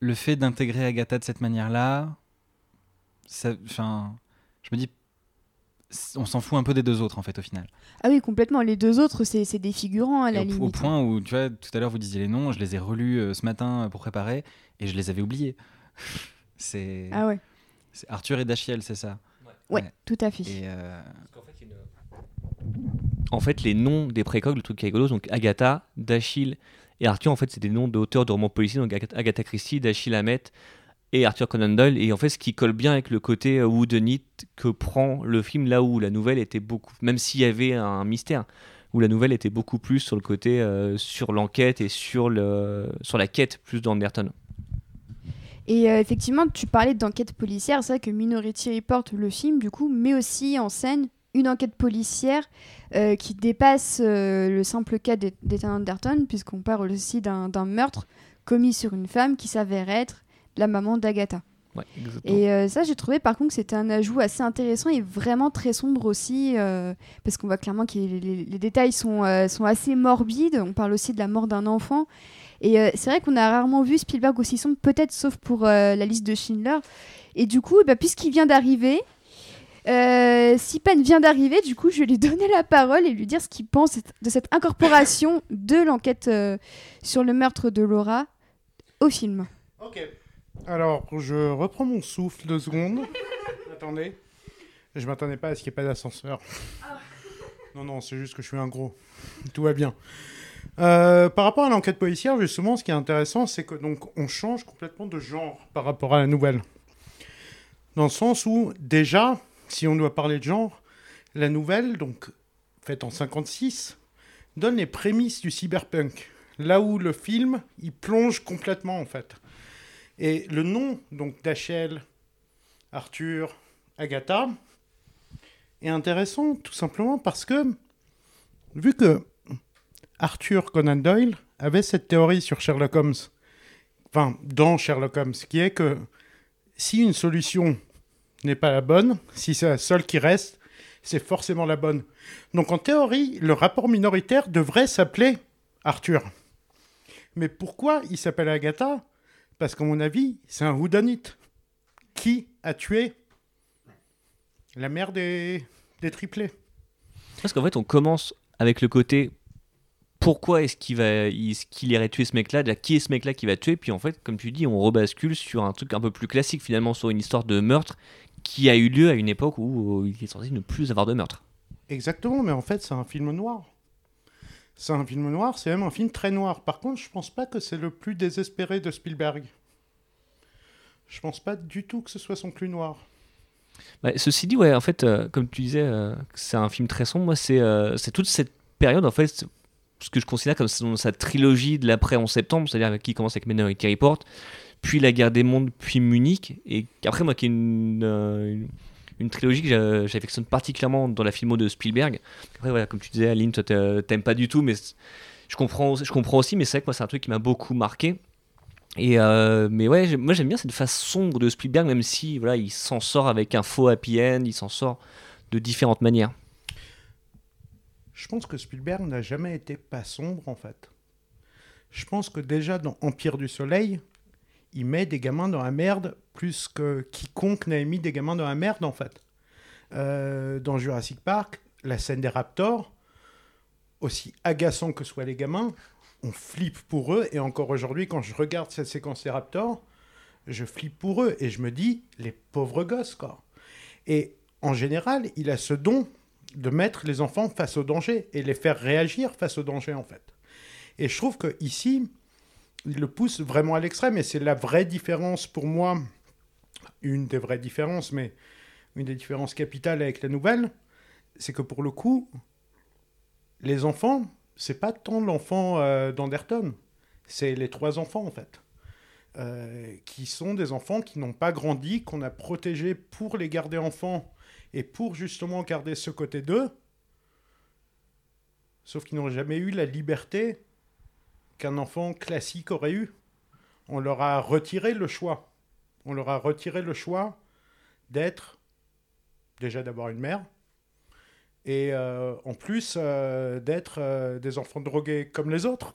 le fait d'intégrer Agatha de cette manière-là, enfin, je me dis, on s'en fout un peu des deux autres, en fait, au final. Ah oui, complètement. Les deux autres, c'est c'est des figurants à Et la au, limite. au point où, tu vois, tout à l'heure, vous disiez les noms, je les ai relus euh, ce matin pour préparer et je les avais oubliés. c'est Ah ouais. c'est Arthur et Dachiel, c'est ça? Ouais, Ouais. tout à fait. Et euh, En fait, les noms des précogs, le truc qui est rigolo, donc Agatha, Dashiell et Arthur, en fait, c'est des noms d'auteurs de romans policiers, donc Agatha, Christie, Dashiell Hammett et Arthur Conan Doyle. Et en fait, ce qui colle bien avec le côté euh, whodunit que prend le film, là où la nouvelle était beaucoup, même s'il y avait un mystère, où la nouvelle était beaucoup plus sur le côté euh, sur l'enquête et sur le sur la quête plus d'Anderton. Et euh, effectivement, tu parlais d'enquête policière. C'est vrai que Minority Report, le film, du coup, met aussi en scène une enquête policière qui dépasse le simple cas d'Ethan Anderton, puisqu'on parle aussi d'un meurtre commis sur une femme qui s'avère être la maman d'Agatha. Ouais, et euh, ça, j'ai trouvé par contre que c'était un ajout assez intéressant et vraiment très sombre aussi, parce qu'on voit clairement que les, les détails sont, sont assez morbides. On parle aussi de la mort d'un enfant. Et c'est vrai qu'on a rarement vu Spielberg aussi sombre, peut-être sauf pour la liste de Schindler. Et du coup, bah, puisqu'il vient d'arriver, euh, Sipan vient d'arriver, du coup, je vais lui donner la parole et lui dire ce qu'il pense de cette incorporation de l'enquête euh, sur le meurtre de Laura au film. Ok. Alors, je reprends mon souffle deux secondes. Attendez. Je m'attendais pas à ce qu'il n'y ait pas d'ascenseur. Non, non, c'est juste que je suis un gros. Tout va bien. Euh, par rapport à l'enquête policière, justement, ce qui est intéressant, c'est que donc on change complètement de genre par rapport à la nouvelle. Dans le sens où, déjà, si on doit parler de genre, la nouvelle, donc faite en 56, donne les prémices du cyberpunk. Là où le film, il plonge complètement en fait. Et le nom donc d'Achel, Arthur, Agatha est intéressant tout simplement parce que vu que Arthur Conan Doyle avait cette théorie sur Sherlock Holmes, enfin dans Sherlock Holmes, qui est que si une solution n'est pas la bonne, si c'est la seule qui reste, c'est forcément la bonne. Donc en théorie, le rapport minoritaire devrait s'appeler Arthur. Mais pourquoi il s'appelle Agatha? Parce qu'à mon avis, c'est un whodunit. Qui a tué la mère des, des triplés? Parce qu'en fait, on commence avec le côté pourquoi est-ce qu'il va, qu'il irait tuer ce mec-là, qui est ce mec-là qui va tuer, puis en fait, comme tu dis, on rebascule sur un truc un peu plus classique finalement, sur une histoire de meurtre qui a eu lieu à une époque où il est censé ne plus avoir de meurtre. Exactement, mais en fait, c'est un film noir. C'est un film noir, c'est même un film très noir. Par contre, je pense pas que c'est le plus désespéré de Spielberg. Je pense pas du tout que ce soit son plus noir. Bah, ceci dit, ouais, en fait, euh, comme tu disais, euh, c'est un film très sombre. Moi, c'est euh, c'est toute cette période, en fait, ce que je considère comme sa trilogie de l'après 11 septembre, c'est-à-dire qui commence avec Minority Report, puis La guerre des mondes, puis Munich. Et après, moi, qui est une, une, trilogie que j'affectionne particulièrement dans la filmo de Spielberg. Après, voilà, comme tu disais, Aline, toi, t'aimes pas du tout, mais je comprends, je comprends aussi, mais c'est vrai que moi, c'est un truc qui m'a beaucoup marqué. Et euh, mais ouais, moi j'aime bien cette face sombre de Spielberg, même si voilà, il s'en sort avec un faux happy end, il s'en sort de différentes manières. Je pense que Spielberg n'a jamais été pas sombre en fait. Je pense que déjà dans Empire du Soleil, il met des gamins dans la merde plus que quiconque n'avait mis des gamins dans la merde en fait. Euh, dans Jurassic Park, la scène des raptors, aussi agaçant que soient les gamins, on flippe pour eux. Et encore aujourd'hui, quand je regarde cette séquence des raptors, je flippe pour eux et je me dis, les pauvres gosses, quoi. Et en général, il a ce don de mettre les enfants face au danger et les faire réagir face au danger, en fait. Et je trouve que ici, il le pousse vraiment à l'extrême et c'est la vraie différence pour moi, une des vraies différences, mais une des différences capitales avec la nouvelle, c'est que pour le coup, les enfants, c'est pas tant l'enfant euh, d'Anderton, c'est les trois enfants en fait. Euh, qui sont des enfants qui n'ont pas grandi, qu'on a protégés pour les garder enfants et pour justement garder ce côté d'eux, sauf qu'ils n'ont jamais eu la liberté qu'un enfant classique aurait eu. On leur a retiré le choix. On leur a retiré le choix d'être, déjà d'avoir une mère, et euh, en plus euh, d'être euh, des enfants drogués comme les autres.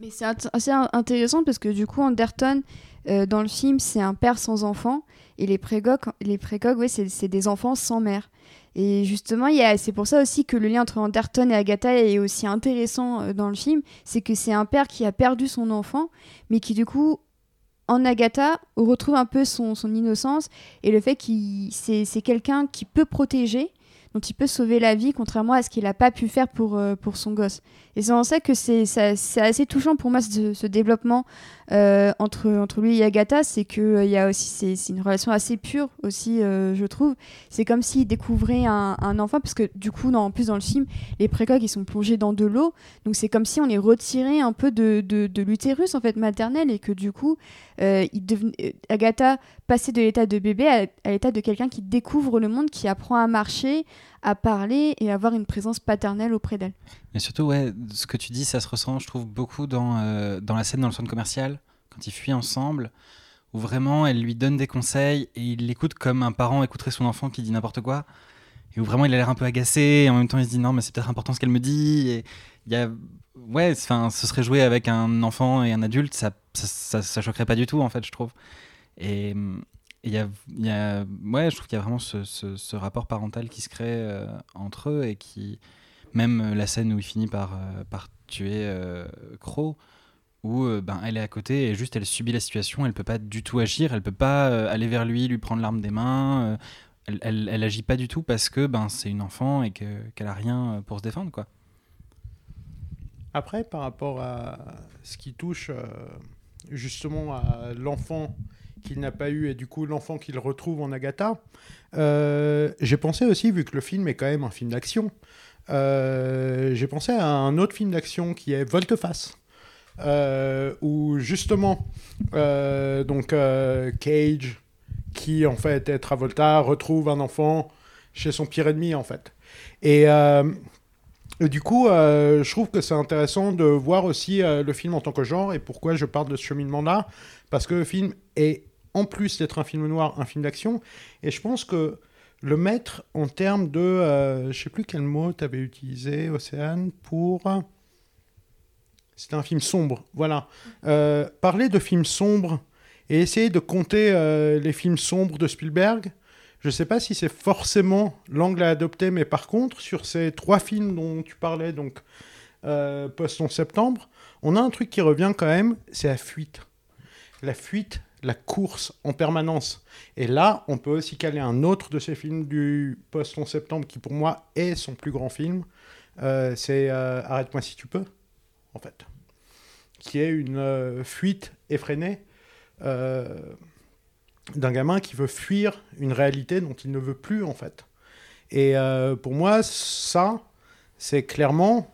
Mais c'est assez intéressant parce que du coup, Anderton, dans le film, c'est un père sans enfant, et les précoques, les précoques c'est des enfants sans mère. Et justement, c'est pour ça aussi que le lien entre Anderton et Agatha est aussi intéressant euh, dans le film. C'est que c'est un père qui a perdu son enfant, mais qui du coup, en Agatha, retrouve un peu son, son innocence et le fait qu'il c'est quelqu'un qui peut protéger. dont il peut sauver la vie, contrairement à ce qu'il n'a pas pu faire pour, euh, pour son gosse. Et c'est en ça que c'est assez touchant pour moi ce, développement euh, entre, lui et Agatha, c'est que euh, y a aussi c'est une relation assez pure aussi, je trouve. C'est comme s'il découvrait un, enfant, parce que du coup, en plus dans le film, les précoques ils sont plongés dans de l'eau, donc c'est comme si on les retirait un peu de, l'utérus en fait maternel. Et que du coup, Agatha passait de l'état de bébé à, à l'état de quelqu'un qui découvre le monde, qui apprend à marcher, à parler et avoir une présence paternelle auprès d'elle. Mais surtout, ouais, ce que tu dis, ça se ressent, je trouve, beaucoup dans, euh, dans la scène dans le centre commercial, quand ils fuient ensemble, où vraiment elle lui donne des conseils et il l'écoute comme un parent écouterait son enfant qui dit n'importe quoi. Et où vraiment il a l'air un peu agacé, et en même temps il se dit non, mais c'est peut-être important ce qu'elle me dit. Et il y a. Ouais, enfin, ce serait joué avec un enfant et un adulte, ça, ça, ça, choquerait pas du tout, en fait, je trouve. Et, il y a, ouais, je trouve qu'il y a vraiment ce, ce, rapport parental qui se crée euh, entre eux et qui, même euh, la scène où il finit par, euh, par tuer Crow, où ben, elle est à côté et juste elle subit la situation, elle peut pas du tout agir, elle peut pas aller vers lui, lui prendre l'arme des mains, elle, elle, agit pas du tout parce que ben, c'est une enfant et qu'elle a rien pour se défendre. quoi. Après, par rapport à ce qui touche justement à l'enfant qu'il n'a pas eu et du coup l'enfant qu'il retrouve en Agatha. Euh, j'ai pensé aussi, vu que le film est quand même un film d'action, euh, j'ai pensé à un autre film d'action qui est Volteface. Euh, où justement, donc Cage, qui en fait est Travolta, retrouve un enfant chez son pire ennemi en fait. Et, et du coup, je trouve que c'est intéressant de voir aussi le film en tant que genre et pourquoi je parle de ce cheminement-là, parce que le film est en plus d'être un film noir, un film d'action. Et je pense que le mettre en termes de. Euh, je sais plus quel mot tu avais utilisé, Océane, pour. C'était un film sombre, voilà. Euh, parler de films sombres et essayer de compter euh, les films sombres de Spielberg, je ne sais pas si c'est forcément l'angle à adopter, mais par contre, sur ces trois films dont tu parlais, donc post-11 septembre, on a un truc qui revient quand même, c'est la fuite. La fuite la course en permanence. Et là, on peut aussi caler un autre de ces films du post-11 septembre qui, pour moi, est son plus grand film. Euh, c'est euh, Arrête-moi si tu peux, en fait. Qui est une euh, fuite effrénée d'un gamin qui veut fuir une réalité dont il ne veut plus, en fait. Et pour moi, ça, c'est clairement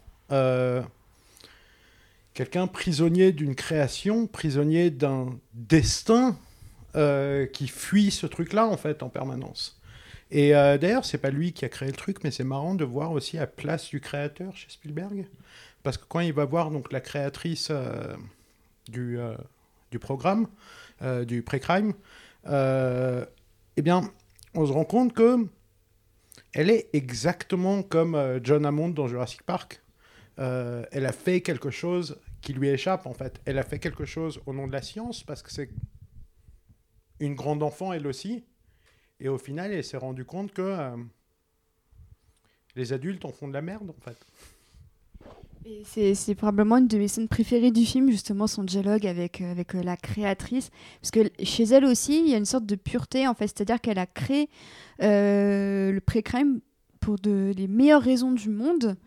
quelqu'un prisonnier d'une création, prisonnier d'un destin euh, qui fuit ce truc-là en fait en permanence. Et euh, d'ailleurs, c'est pas lui qui a créé le truc, mais c'est marrant de voir aussi la place du créateur chez Spielberg, parce que quand il va voir donc la créatrice euh, du, du programme, du pré-crime, eh bien, on se rend compte que elle est exactement comme John Hammond dans Jurassic Park. Elle a fait quelque chose qui lui échappe en fait. Elle a fait quelque chose au nom de la science parce que c'est une grande enfant elle aussi. Et au final, elle s'est rendue compte que euh, les adultes en font de la merde en fait. C'est probablement une de mes scènes préférées du film, justement son dialogue avec, euh, avec euh, la créatrice. Parce que chez elle aussi, il y a une sorte de pureté, en fait. C'est-à-dire qu'elle a créé le pré-crime pour de, les meilleures raisons du monde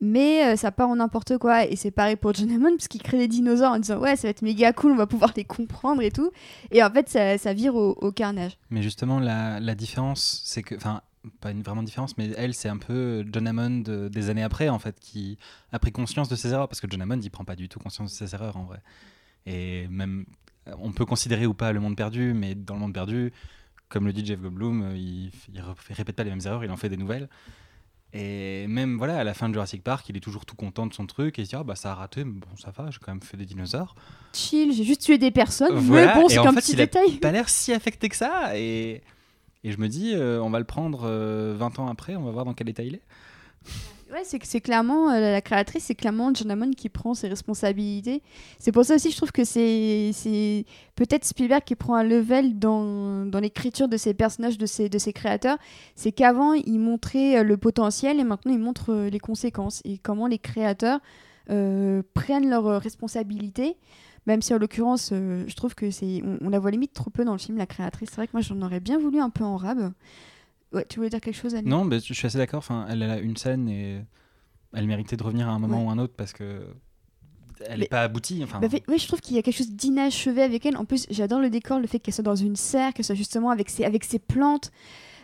mais euh, ça part en n'importe quoi. Et c'est pareil pour John Hammond parce qu'il crée des dinosaures en disant ouais ça va être méga cool on va pouvoir les comprendre et tout. Et en fait ça, ça vire au, carnage. Mais justement la, la différence c'est que enfin pas une vraiment différence mais elle c'est un peu John Hammond des années après en fait qui a pris conscience de ses erreurs. Parce que John Hammond il prend pas du tout conscience de ses erreurs en vrai. Et même on peut considérer ou pas le monde perdu mais dans le monde perdu comme le dit Jeff Goldblum il, il répète pas les mêmes erreurs il en fait des nouvelles et même voilà, à la fin de Jurassic Park, il est toujours tout content de son truc et il se dit ah, bah ça a raté, mais bon ça va, j'ai quand même fait des dinosaures. Chill, j'ai juste tué des personnes. Voilà. bon, c'est un petit il détail. A pas l'air si affecté que ça et, et je me dis euh, on va le prendre 20 euh, ans après, on va voir dans quel état il est. Ouais, c'est c'est clairement euh, la créatrice, c'est clairement John qui prend ses responsabilités. C'est pour ça aussi, je trouve que c'est peut-être Spielberg qui prend un level dans, l'écriture de ses personnages, de ses créateurs. C'est qu'avant il montrait euh, le potentiel et maintenant il montre euh, les conséquences et comment les créateurs prennent leurs responsabilités. Même si en l'occurrence, je trouve que on, la voit limite trop peu dans le film, la créatrice. C'est vrai que moi j'en aurais bien voulu un peu en rab. Ouais, tu voulais dire quelque chose, Annie? Non, mais je suis assez d'accord. Enfin, elle a une scène et elle méritait de revenir à un moment Ouais. ou un autre parce que elle n'est pas aboutie. Enfin, Bah, fait- ouais, je trouve qu'il y a quelque chose d'inachevé avec elle. En plus, j'adore le décor, le fait qu'elle soit dans une serre, qu'elle soit justement avec ses, avec ses plantes.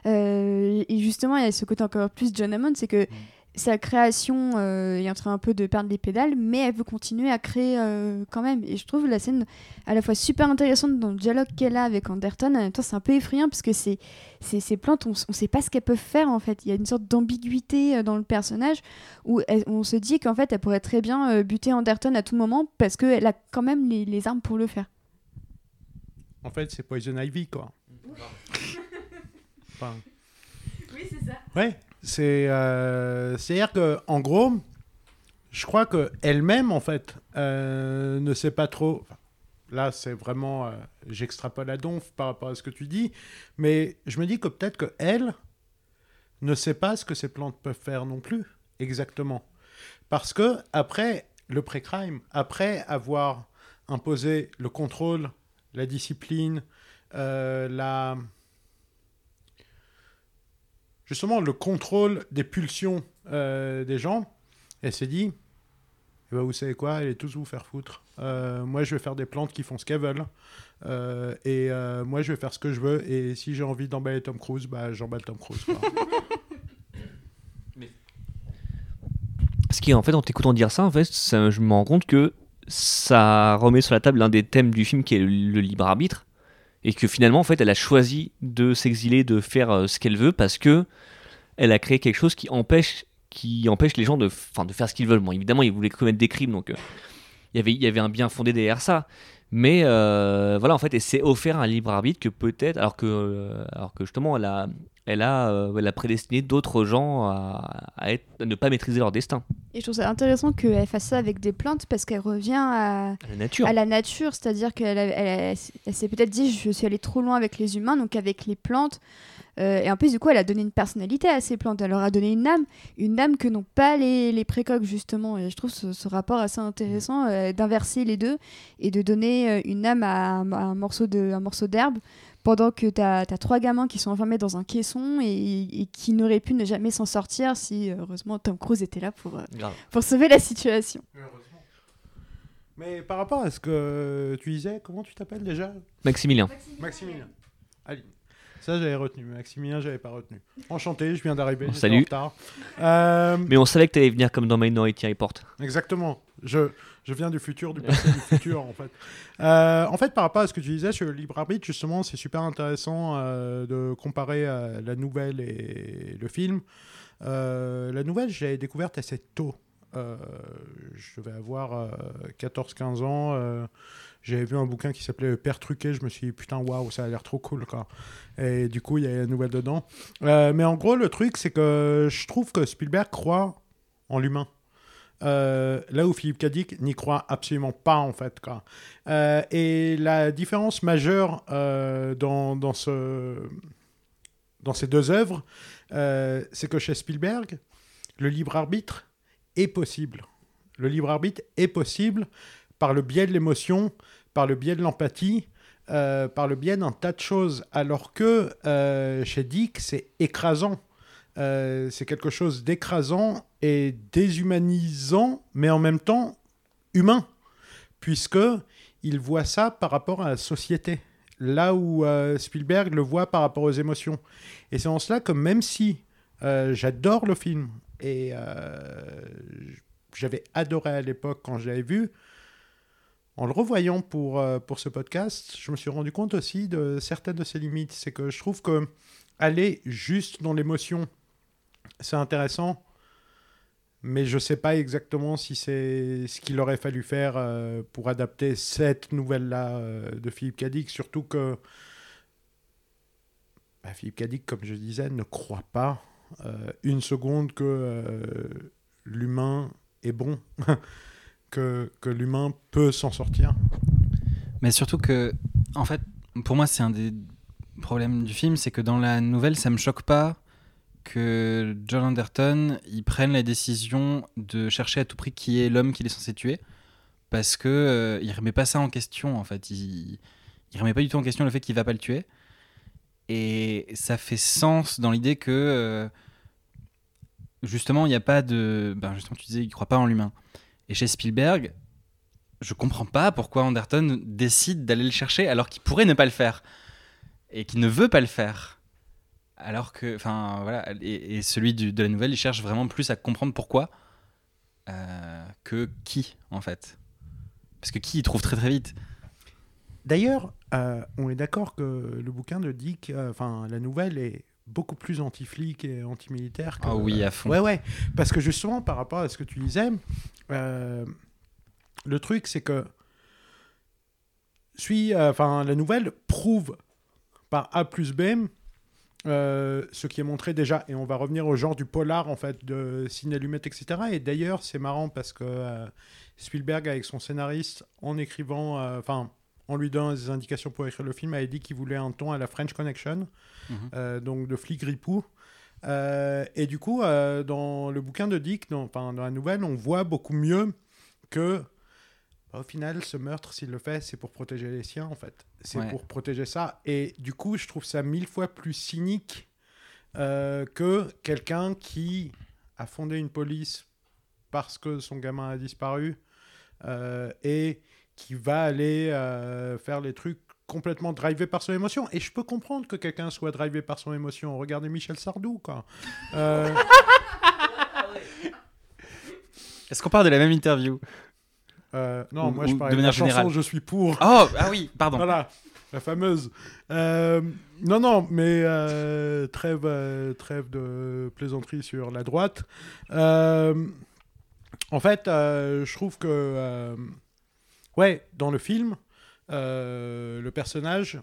Euh, et justement, il y a ce côté encore plus John Hammond, c'est que sa création euh, est en train un peu de perdre les pédales, mais elle veut continuer à créer euh, quand même. Et je trouve la scène à la fois super intéressante dans le dialogue qu'elle a avec Anderton. En même temps, c'est un peu effrayant parce que c'est, c'est- ces plantes, on ne sait pas ce qu'elles peuvent faire en fait. Il y a une sorte d'ambiguïté euh, dans le personnage où elle- on se dit qu'en fait, elle pourrait très bien euh, buter Anderton à tout moment parce qu'elle a quand même les, les armes pour le faire. En fait, c'est Poison Ivy, quoi. Enfin, Oui, c'est ça. ouais, c'est. euh, C'est-à-dire que, en gros, je crois que elle-même, en fait, euh, ne sait pas trop. Là, c'est vraiment. euh, J'extrapole à donf par rapport à ce que tu dis. Mais je me dis que peut-être que elle ne sait pas ce que ces plantes peuvent faire non plus, exactement. Parce que, après le pré-crime, après avoir imposé le contrôle, la discipline, la. Justement, le contrôle des pulsions euh, des gens, elle s'est dit eh ben, vous savez quoi, allez tous vous faire foutre. Euh, moi, je vais faire des plantes qui font ce qu'elles veulent. Euh, et euh, moi, je vais faire ce que je veux. Et si j'ai envie d'emballer Tom Cruise, bah, j'emballe Tom Cruise. quoi. Ce qui, en fait, en t'écoutant dire ça, en fait, ça- je me rends compte que ça remet sur la table l'un des thèmes du film qui est le, le libre arbitre. Et que finalement, en fait, elle a choisi de s'exiler, de faire euh, ce qu'elle veut parce que elle a créé quelque chose qui empêche, qui empêche les gens de, faire ce qu'ils veulent. Bon, évidemment, ils voulaient commettre des crimes, donc euh, il y avait, un bien fondé derrière ça. Mais euh, voilà, en fait, elle s'est offert un libre arbitre que peut-être, alors que, alors que justement, elle a, elle a, euh, elle a prédestiné d'autres gens à, à être- à ne pas maîtriser leur destin. Et je trouve ça intéressant qu'elle fasse ça avec des plantes parce qu'elle revient à, À la nature. à la nature, c'est-à-dire qu'elle elle, elle s'est peut-être dit je suis allée trop loin avec les humains, donc avec les plantes. Euh, et en plus, du coup, elle a donné une personnalité à ces plantes. Elle leur a donné une âme, une âme que n'ont pas les, les précoques, justement. Et je trouve ce, ce rapport assez intéressant euh, d'inverser les deux et de donner une âme à un, à un morceau de- un morceau d'herbe pendant que tu as, trois gamins qui sont enfermés dans un caisson et, et qui n'auraient pu ne jamais s'en sortir si, euh, heureusement, Tom Cruise était là pour, euh, pour sauver la situation. Mais par rapport à ce que tu disais, comment tu t'appelles déjà? Maximilien. Maximilien. Allez. Ça, j'avais retenu. Maximilien, j'avais pas retenu. Enchanté, je viens d'arriver. Salut. en retard. Euh, Mais on savait que t'allais venir comme dans Minority Report. Exactement. Je, je viens du futur, du passé, du futur, en fait. Euh, en fait, par rapport à ce que tu disais sur le libre arbitre, justement, c'est super intéressant euh, de comparer euh, la nouvelle et le film. La nouvelle, j'ai découverte assez tôt. Je devais avoir 14-15 ans. j'avais vu un bouquin qui s'appelait Père Truquet. Je me suis dit, putain, waouh, ça a l'air trop cool. Quoi. Et du coup, il y a la nouvelle dedans. Mais en gros, le truc, c'est que je trouve que Spielberg croit en l'humain. Euh, là où Philippe Cadic n'y croit absolument pas en fait. Quoi. Euh, et la différence majeure euh, dans, dans, dans ces deux œuvres, c'est que chez Spielberg, le libre arbitre est possible. Le libre arbitre est possible par le biais de l'émotion, par le biais de l'empathie, par le biais d'un tas de choses, alors que chez Dick, c'est écrasant. Euh, c'est quelque chose d'écrasant et déshumanisant, mais en même temps humain, puisque il voit ça par rapport à la société, là où euh, Spielberg le voit par rapport aux émotions. Et c'est en cela que même si euh, j'adore le film et j'avais adoré à l'époque quand je l'avais vu, en le revoyant pour, pour ce podcast, je me suis rendu compte aussi de certaines de ses limites. C'est que je trouve que aller juste dans l'émotion, c'est intéressant, mais je ne sais pas exactement si c'est ce qu'il aurait fallu faire euh, pour adapter cette nouvelle-là euh, de Philippe Cadic, surtout que bah, Philippe Cadic, comme je disais, ne croit pas euh, une seconde que l'humain est bon, que, que l'humain peut s'en sortir. Mais surtout que, en fait, pour moi, c'est un des problèmes du film, c'est que dans la nouvelle, ça me choque pas que John Anderton il prenne la décision de chercher à tout prix qui est l'homme qu'il est censé tuer, parce que euh, il remet pas ça en question. En fait, il, il remet pas du tout en question le fait qu'il va pas le tuer. Et ça fait sens dans l'idée que, euh, justement, il n'y a pas de. Ben, justement, tu disais, il croit pas en l'humain. Et chez Spielberg, je comprends pas pourquoi Anderton décide d'aller le chercher alors qu'il pourrait ne pas le faire. Et qu'il ne veut pas le faire. Alors que. Enfin, voilà. Et, et celui du- de la nouvelle, il cherche vraiment plus à comprendre pourquoi euh, que qui, en fait. Parce que qui, il trouve très très vite. D'ailleurs, euh, on est d'accord que le bouquin de Dick, euh, enfin la nouvelle est beaucoup plus anti-flic et anti-militaire. Ah oui, à fond. Ouais, ouais. Parce que justement, par rapport à ce que tu disais, le truc, c'est que suis, enfin, la nouvelle prouve par A plus B euh, ce qui est montré déjà, et on va revenir au genre du polar en fait de Ciné Allumette, etc. Et d'ailleurs, c'est marrant parce que euh, Spielberg, avec son scénariste, en écrivant, euh, enfin, en lui donnant des indications pour écrire le film, avait dit qu'il voulait un ton à la French Connection, Mhm. donc de flic ripou. Et du coup, dans le bouquin de Dick, dans la nouvelle, on voit beaucoup mieux que, bah, au final, ce meurtre, s'il le fait, c'est pour protéger les siens, en fait. C'est Ouais. pour protéger ça. Et du coup, je trouve ça mille fois plus cynique euh, que quelqu'un qui a fondé une police parce que son gamin a disparu euh, et qui va aller euh, faire les trucs complètement drivé par son émotion. Et je peux comprendre que quelqu'un soit drivé par son émotion. Regardez Michel Sardou, quoi. Euh, Est-ce qu'on parle de la même interview? Euh, non, Ou- moi je parle de de la manière chanson. Je suis pour. Oh, ah oui, pardon. Voilà, la fameuse. Euh, non, non, mais euh, trêve, euh, trêve de plaisanterie sur la droite. En fait, je trouve que, ouais, dans le film, le personnage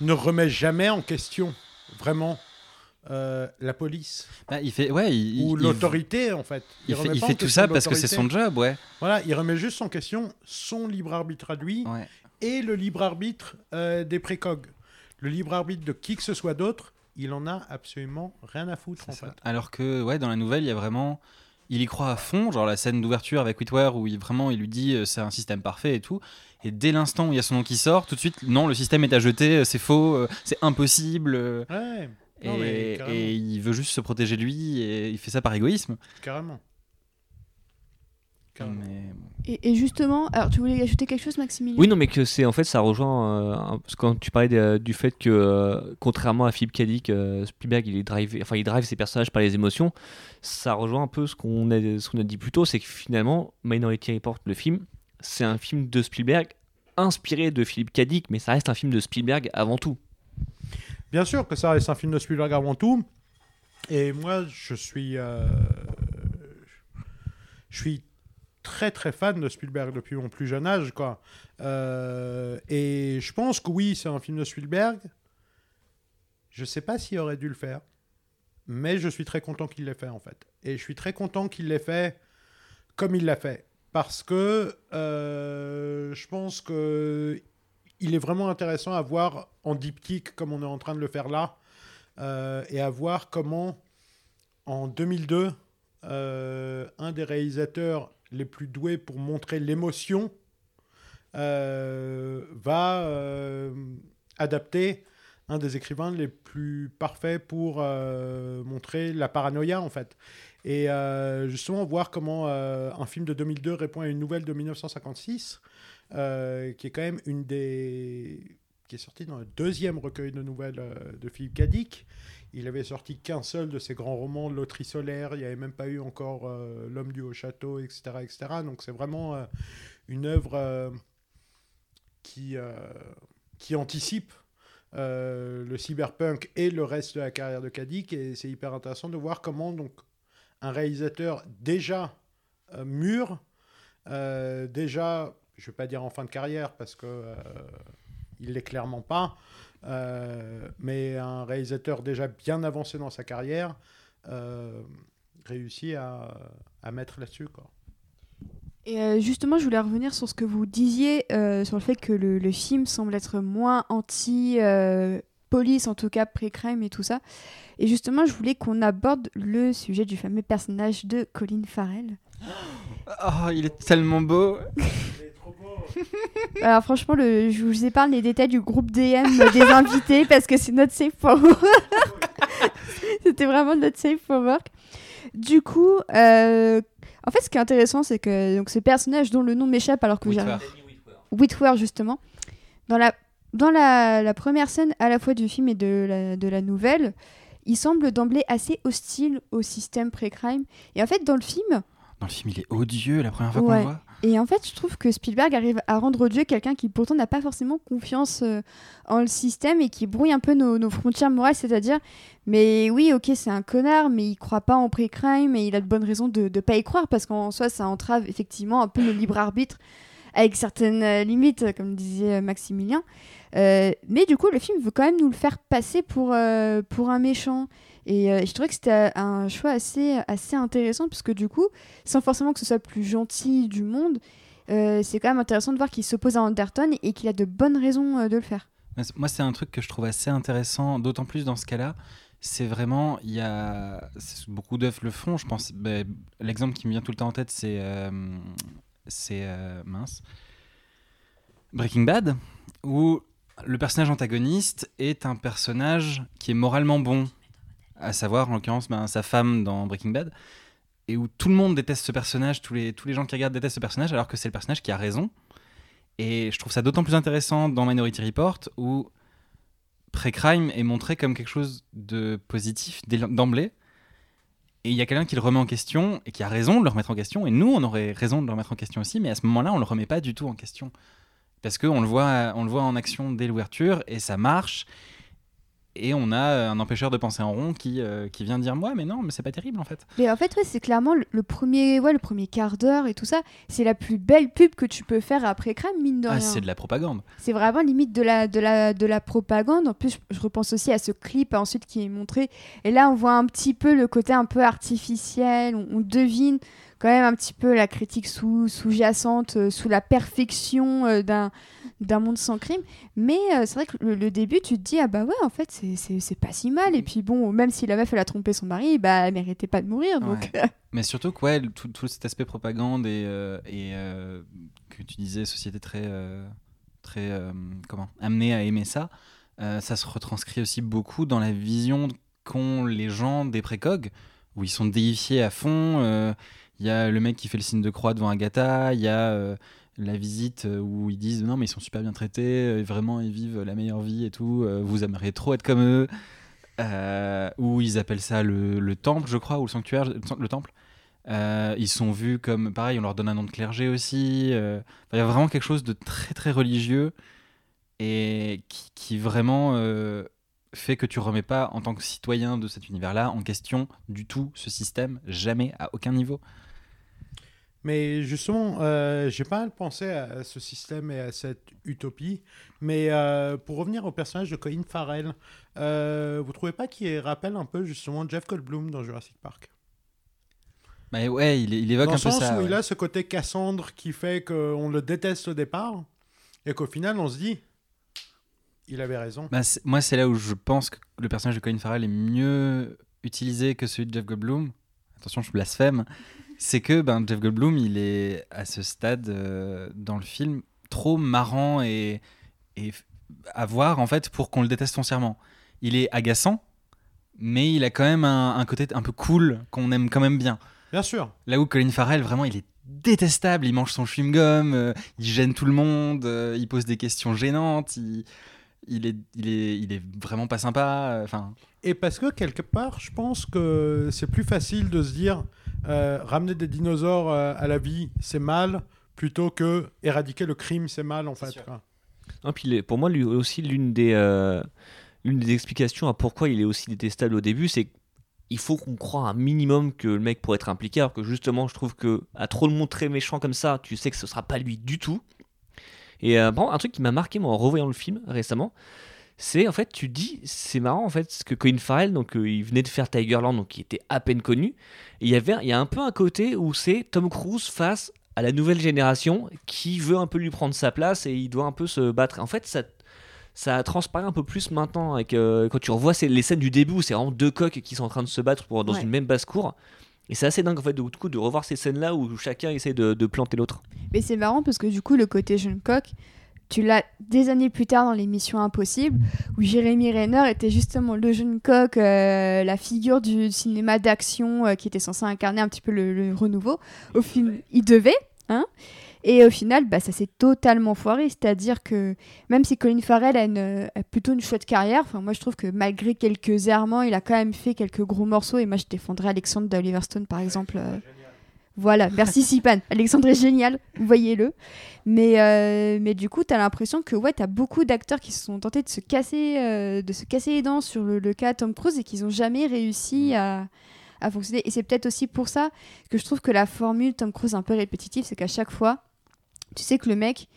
ne remet jamais en question vraiment euh, la police Bah, il fait, ouais, il, ou il- l'autorité, en fait. Il, fait, il tout ça parce que c'est son job, ouais. Voilà, il remet juste en question son libre arbitre à lui ouais. et le libre arbitre euh, des précogs. Le libre arbitre de qui que ce soit d'autre, il en a absolument rien à foutre en fait. Alors que, ouais, dans la nouvelle, il y a vraiment. Il y croit à fond, genre la scène d'ouverture avec Whitwer où il, vraiment il lui dit euh, c'est un système parfait et tout. Et dès l'instant où il y a son nom qui sort, tout de suite, non, le système est à jeter, c'est faux, c'est impossible. Ouais, Non, et, il veut juste se protéger lui et il fait ça par égoïsme. carrément. Carrément. Mais Et, et justement, alors tu voulais ajouter quelque chose, Maximilien? Oui, non, mais que c'est en fait ça rejoint euh, un- parce que quand tu parlais de- du fait que euh, contrairement à Philippe K. Dick, euh, Spielberg il est drivé, enfin il drive ses personnages par les émotions. Ça rejoint un peu ce qu'on a, dit plus tôt, c'est que finalement Minority Report, le film, c'est un film de Spielberg inspiré de Philippe K. Dick, mais ça reste un film de Spielberg avant tout. Bien sûr que ça reste un film de Spielberg avant tout. Et moi, je suis, euh, je suis très très fan de Spielberg depuis mon plus jeune âge, quoi. Euh, et je pense que oui, c'est un film de Spielberg. Je sais pas s'il aurait dû le faire, mais je suis très content qu'il l'ait fait en fait. Et je suis très content qu'il l'ait fait comme il l'a fait, parce que euh, je pense que il est vraiment intéressant à voir en diptyque comme on est en train de le faire là, euh, et à voir comment en 2002, euh, un des réalisateurs les plus doués pour montrer l'émotion euh, va adapter un des écrivains les plus parfaits pour montrer la paranoïa en fait. Et justement voir comment un film de 2002 répond à une nouvelle de 1956, euh, qui est quand même une des qui est sortie dans le deuxième recueil de nouvelles euh, de Philippe Cadic. Il avait sorti qu'un seul de ses grands romans, Loterie solaire. Il n'y avait même pas eu encore euh, L'homme du haut château, etc., etc. Donc c'est vraiment une œuvre qui qui anticipe le cyberpunk et le reste de la carrière de Cadic. Et c'est hyper intéressant de voir comment donc un réalisateur déjà mûr, déjà, je vais pas dire en fin de carrière parce que euh, il l'est clairement pas, euh, mais un réalisateur déjà bien avancé dans sa carrière euh, réussit à, à mettre là-dessus quoi. Et euh, justement, je voulais revenir sur ce que vous disiez, euh, sur le fait que le, le film semble être moins anti-police, en tout cas pré-crime et tout ça. Et justement, je voulais qu'on aborde le sujet du fameux personnage de Colin Farrell. Oh, il est tellement beau. Alors franchement, le, je vous épargne les détails du groupe DM des invités parce que c'est notre safe for work. C'était vraiment notre safe for work. Du coup, euh, en fait, ce qui est intéressant, c'est que donc, ce personnage dont le nom m'échappe alors que j'arrive... Whitwer, justement. Dans la, dans la, la première scène, à la fois du film et de la, de la nouvelle, il semble d'emblée assez hostile au système pré-crime. Et en fait, dans le film, Dans le film, il est odieux la première fois qu'on Ouais. le voit. et en fait, je trouve que Spielberg arrive à rendre odieux quelqu'un qui pourtant n'a pas forcément confiance euh, en le système et qui brouille un peu nos, nos frontières morales, c'est-à-dire, mais oui, ok, c'est un connard, mais il croit pas en pré-crime et il a de bonnes raisons de ne pas y croire parce qu'en soi, ça entrave effectivement un peu le libre arbitre avec certaines euh, limites, comme disait euh, Maximilien. Euh, mais du coup, le film veut quand même nous le faire passer pour, euh, pour un méchant. Et euh, je trouvais que c'était un choix assez, assez intéressant, puisque du coup, sans forcément que ce soit plus gentil du monde, euh, c'est quand même intéressant de voir qu'il s'oppose à Anderton et qu'il a de bonnes raisons euh, de le faire. Moi, c'est un truc que je trouve assez intéressant, d'autant plus dans ce cas-là. C'est vraiment, il y a beaucoup d'œuvres le font. Je pense, ben, l'exemple qui me vient tout le temps en tête, c'est, euh, c'est euh, mince, Breaking Bad, où le personnage antagoniste est un personnage qui est moralement bon, à savoir en l'occurrence ben, sa femme dans Breaking Bad, et où tout le monde déteste ce personnage, tous les tous les gens qui regardent détestent ce personnage, alors que c'est le personnage qui a raison. Et je trouve ça d'autant plus intéressant dans Minority Report où pré-crime est montré comme quelque chose de positif d'emblée. Et il y a quelqu'un qui le remet en question et qui a raison de le remettre en question. Et nous, on aurait raison de le remettre en question aussi. Mais à ce moment-là, on le remet pas du tout en question. Parce qu'on le, le voit en action dès l'ouverture et ça marche. Et on a un empêcheur de penser en rond qui, euh, qui vient dire Moi, mais non, mais c'est pas terrible en fait. Mais en fait, ouais, c'est clairement le, le premier, ouais, le premier quart d'heure et tout ça. C'est la plus belle pub que tu peux faire après crime, mine de Ah, rien. c'est de la propagande. C'est vraiment limite de la, de, la, de la propagande. En plus, je repense aussi à ce clip ensuite qui est montré. Et là, on voit un petit peu le côté un peu artificiel. On, on devine quand même un petit peu la critique sous, sous-jacente, euh, sous la perfection euh, d'un, d'un monde sans crime. Mais euh, c'est vrai que le, le début, tu te dis, ah bah ouais, en fait, c'est, c'est, c'est pas si mal. Et puis bon, même si la meuf, elle a trompé son mari, bah elle méritait pas de mourir. Donc, Mais surtout que ouais, tout, tout cet aspect propagande et, et que tu disais, société très, très comment, amenée à aimer ça, ça se retranscrit aussi beaucoup dans la vision qu'ont les gens des précogs, où ils sont déifiés à fond. Il y a le mec qui fait le signe de croix devant Agatha, il y a euh, la visite euh, où ils disent non mais ils sont super bien traités, euh, vraiment ils vivent la meilleure vie et tout, vous aimeriez trop être comme eux. Euh, où ils appellent ça le, le temple, je crois, ou le sanctuaire, le temple. Ils sont vus comme, pareil, on leur donne un nom de clergé aussi. Il y a vraiment quelque chose de très très religieux et qui, vraiment fait que tu remets pas, en tant que citoyen de cet univers-là, en question du tout ce système, jamais, à aucun niveau. Mais justement, euh, j'ai pas mal pensé à ce système et à cette utopie. Mais euh, pour revenir au personnage de Colin Farrell, euh, vous trouvez pas qu'il rappelle un peu justement Jeff Goldblum dans Jurassic Park? Mais ouais, il, il évoque Dans un le peu sens ça. où ouais. il a ce côté Cassandre qui fait qu'on le déteste au départ et qu'au final on se dit, il avait raison. Bah, moi, c'est là où je pense que le personnage de Colin Farrell est mieux utilisé que celui de Jeff Goldblum. Attention, je blasphème. C'est que ben, Jeff Goldblum, il est à ce stade euh, dans le film trop marrant et, à voir en fait pour qu'on le déteste foncièrement. Il est agaçant, mais il a quand même un, un côté un peu cool qu'on aime quand même bien. Bien sûr. Là où Colin Farrell, vraiment, il est détestable. Il mange son chewing-gum, euh, il gêne tout le monde, euh, il pose des questions gênantes, il, il, est, il, est, il est vraiment pas sympa. euh, Enfin, Et parce que quelque part, je pense que c'est plus facile de se dire euh, ramener des dinosaures euh, à la vie, c'est mal, plutôt que éradiquer le crime, c'est mal en fait. quoi. Non, puis il pour moi, lui aussi, l'une des, euh, l'une des explications à pourquoi il est aussi détestable au début, c'est qu'il faut qu'on croit un minimum que le mec pourrait être impliqué, alors que justement, je trouve que à trop le montrer méchant comme ça, tu sais que ce sera pas lui du tout. Et euh, par contre, un truc qui m'a marqué moi en revoyant le film récemment, c'est en fait, tu dis, c'est marrant en fait, parce que Colin Farrell, donc euh, il venait de faire Tigerland, donc il était à peine connu. Et il y avait, il y a un peu un côté où c'est Tom Cruise face à la nouvelle génération qui veut un peu lui prendre sa place et il doit un peu se battre. En fait, ça, ça transparaît un peu plus maintenant avec, euh, quand tu revois les scènes du début où c'est vraiment deux coqs qui sont en train de se battre pour, dans Ouais. une même basse-cour. Et c'est assez dingue en fait de, coup, de revoir ces scènes-là où chacun essaie de, de planter l'autre. Mais c'est marrant parce que du coup, le côté jeune coq, tu l'as des années plus tard dans l'émission Impossible, où Jérémy Renner était justement le jeune coq, euh, la figure du cinéma d'action euh, qui était censé incarner un petit peu le, le renouveau. Au film, il devait, hein et au final, bah, ça s'est totalement foiré. C'est-à-dire que même si Colin Farrell a, une, a plutôt une chouette carrière, moi je trouve que malgré quelques errements, il a quand même fait quelques gros morceaux. Et moi je défendrais Alexandre d'Oliver Stone par exemple. euh, voilà, merci Sipan. Alexandre est génial, voyez-le. Mais, euh, mais du coup, tu as l'impression que ouais, tu as beaucoup d'acteurs qui se sont tentés de se casser, euh, de se casser les dents sur le, le cas Tom Cruise et qui n'ont jamais réussi à, à fonctionner. Et c'est peut-être aussi pour ça que je trouve que la formule Tom Cruise un peu répétitive, c'est qu'à chaque fois, tu sais que le mec,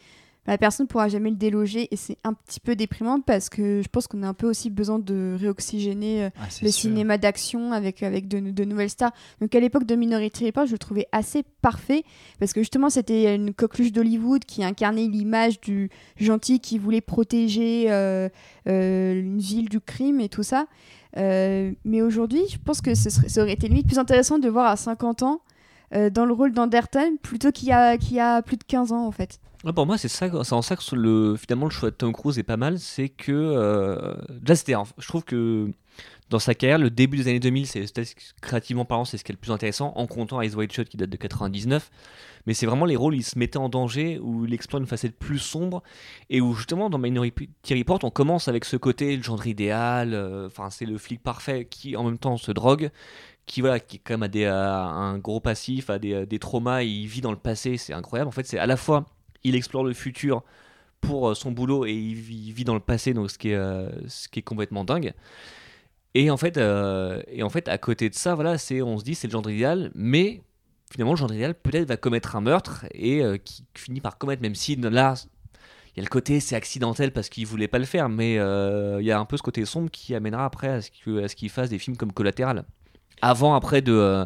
la personne ne pourra jamais le déloger et c'est un petit peu déprimant parce que je pense qu'on a un peu aussi besoin de réoxygéner euh, Ah, le sûr. cinéma d'action avec, avec de, de nouvelles stars. Donc à l'époque de Minority Report, je le trouvais assez parfait parce que justement c'était une coqueluche d'Hollywood qui incarnait l'image du gentil qui voulait protéger euh, euh, une ville du crime et tout ça. Euh, mais aujourd'hui, je pense que ce serait- ça aurait été limite plus intéressant de voir à 50 ans euh, dans le rôle d'Anderton plutôt qu'il y, a- a plus de 15 ans en fait. Ouais, pour moi, c'est en ça que le, finalement le choix de Tom Cruise est pas mal. C'est que euh, déjà, c'était, je trouve que dans sa carrière, le début des années 2000, c'est créativement parlant, c'est ce qui est le plus intéressant, en comptant Ice White Shot qui date de 99. Mais c'est vraiment les rôles où il se mettait en danger, où il explore une facette plus sombre, et où justement dans Minority Report, on commence avec ce côté le genre idéal. euh, Enfin, c'est le flic parfait qui en même temps se drogue. Qui, voilà, qui quand même a des, un gros passif, a des, des traumas, et il vit dans le passé, c'est incroyable. En fait, c'est à la fois il explore le futur pour euh, son boulot et il vit, dans le passé, donc ce qui est, euh, ce qui est complètement dingue. Et en fait, euh, et en fait, à côté de ça, voilà, c'est, on se dit c'est le genre idéal, mais finalement le genre idéal peut-être va commettre un meurtre et euh, qui finit par commettre, même si là, il y a le côté c'est accidentel parce qu'il voulait pas le faire, mais euh, il y a un peu ce côté sombre qui amènera après à ce qu'il fasse des films comme Collatéral. Avant, après de euh,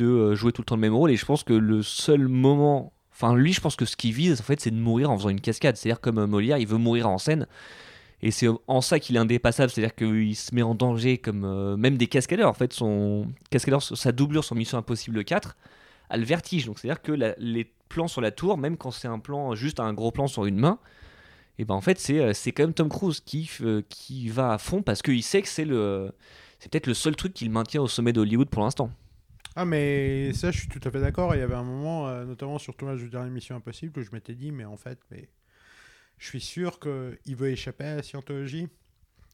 euh, jouer tout le temps le même rôle, et je pense que le seul moment Enfin, lui, je pense que ce qu'il vise, en fait, c'est de mourir en faisant une cascade. C'est-à-dire, comme euh, Molière, il veut mourir en scène. Et c'est en ça qu'il est indépassable. C'est-à-dire qu'il se met en danger, comme même des cascadeurs. En fait, son cascadeur, sa doublure sur Mission Impossible 4 a le vertige. Donc, c'est-à-dire que les plans sur la tour, même quand c'est un plan, juste un gros plan sur une main, et ben en fait, c'est quand même Tom Cruise qui, qui va à fond parce qu'il sait que c'est le. C'est peut-être le seul truc qui le maintient au sommet d'Hollywood pour l'instant. Ah, mais ça, je suis tout à fait d'accord. Il y avait un moment, euh, notamment sur le tournage du dernier Mission Impossible, où je m'étais dit, mais en fait, mais je suis sûr qu'il veut échapper à la scientologie.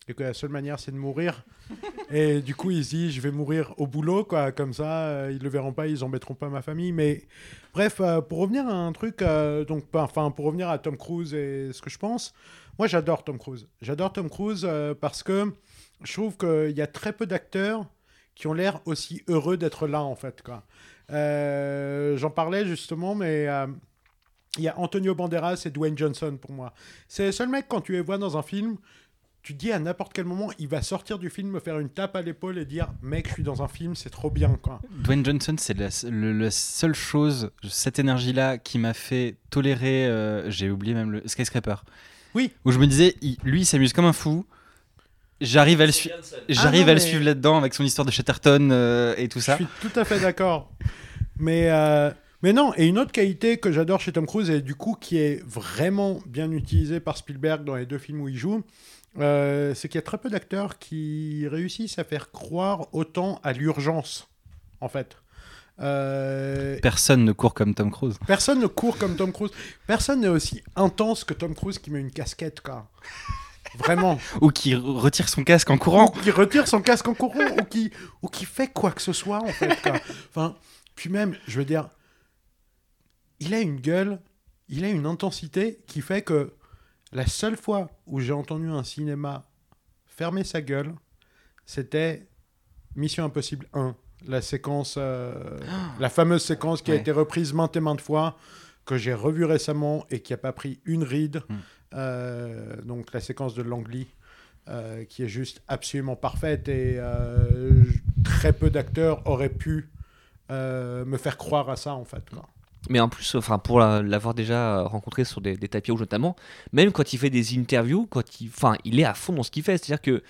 Et que la seule manière, c'est de mourir. et du coup, il se dit, je vais mourir au boulot, quoi. Comme ça, euh, ils le verront pas, ils embêteront pas ma famille. Mais bref, euh, pour revenir à un truc, euh, donc, pas- enfin, pour revenir à Tom Cruise et ce que je pense, moi, j'adore Tom Cruise. J'adore Tom Cruise euh, parce que je trouve qu'il y a très peu d'acteurs qui ont l'air aussi heureux d'être là, en fait, quoi. Euh, J'en parlais justement, mais euh, il y a Antonio Banderas et Dwayne Johnson pour moi. C'est le seul mec, quand tu les vois dans un film, tu te dis à n'importe quel moment, il va sortir du film, me faire une tape à l'épaule et dire Mec, je suis dans un film, c'est trop bien, quoi. Dwayne Johnson, c'est la, le- la seule chose, cette énergie-là, qui m'a fait tolérer. euh, J'ai oublié même le Skyscraper. Oui. Où je me disais, il- lui, il s'amuse comme un fou. J'arrive à le, j'arrive Ah non, à le mais- suivre là-dedans avec son histoire de Chatterton euh, et tout ça. Je suis tout à fait d'accord. Mais, euh, mais non, et une autre qualité que j'adore chez Tom Cruise, et du coup qui est vraiment bien utilisée par Spielberg dans les deux films où il joue, euh, c'est qu'il y a très peu d'acteurs qui réussissent à faire croire autant à l'urgence, en fait. Euh, Personne ne court comme Tom Cruise. personne ne court comme Tom Cruise. Personne n'est aussi intense que Tom Cruise qui met une casquette, quoi. Vraiment. Ou qui re- retire son casque en courant. Ou qui retire son casque en courant, ou qui, ou qui fait quoi que ce soit, en fait. quoi. Enfin, puis même, je veux dire, il a une gueule, il a une intensité qui fait que la seule fois où j'ai entendu un cinéma fermer sa gueule, c'était Mission Impossible 1. La séquence, euh, la fameuse séquence qui a été reprise maintes et maintes fois, que j'ai revue récemment et qui n'a pas pris une ride. Mm. Euh, donc la séquence de Langley, euh, qui est juste absolument parfaite et euh, très peu d'acteurs auraient pu me faire croire à ça en fait. Mais en plus, enfin, pour la- l'avoir déjà rencontré sur des, des tapis rouges notamment, même quand il fait des interviews, quand il, enfin, il est à fond dans ce qu'il fait. C'est-à-dire que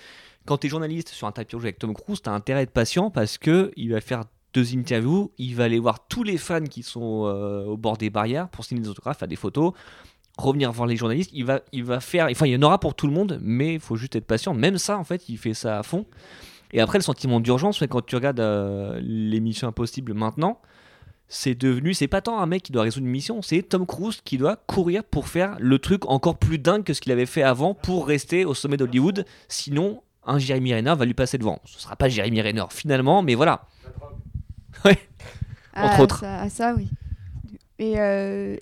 quand tu es journaliste sur un tapis rouge avec Tom Cruise, tu as intérêt à être patient parce que il va faire deux interviews, il va aller voir tous les fans qui sont au bord des barrières pour signer des autographes, faire des photos, revenir voir les journalistes. Il va, il va faire, enfin, il y en aura pour tout le monde, mais il faut juste être patient. Même ça, en fait, il fait ça à fond. Et après, le sentiment d'urgence, quand tu regardes euh, l'émission Impossible maintenant, c'est devenu, c'est pas tant un mec qui doit résoudre une mission, c'est Tom Cruise qui doit courir pour faire le truc encore plus dingue que ce qu'il avait fait avant pour rester au sommet d'Hollywood. Sinon, un Jeremy Renner va lui passer devant. Ce sera pas Jeremy Renner finalement, mais voilà. Ouais. Entre Ah, autres. Ça, ça, oui. Et euh,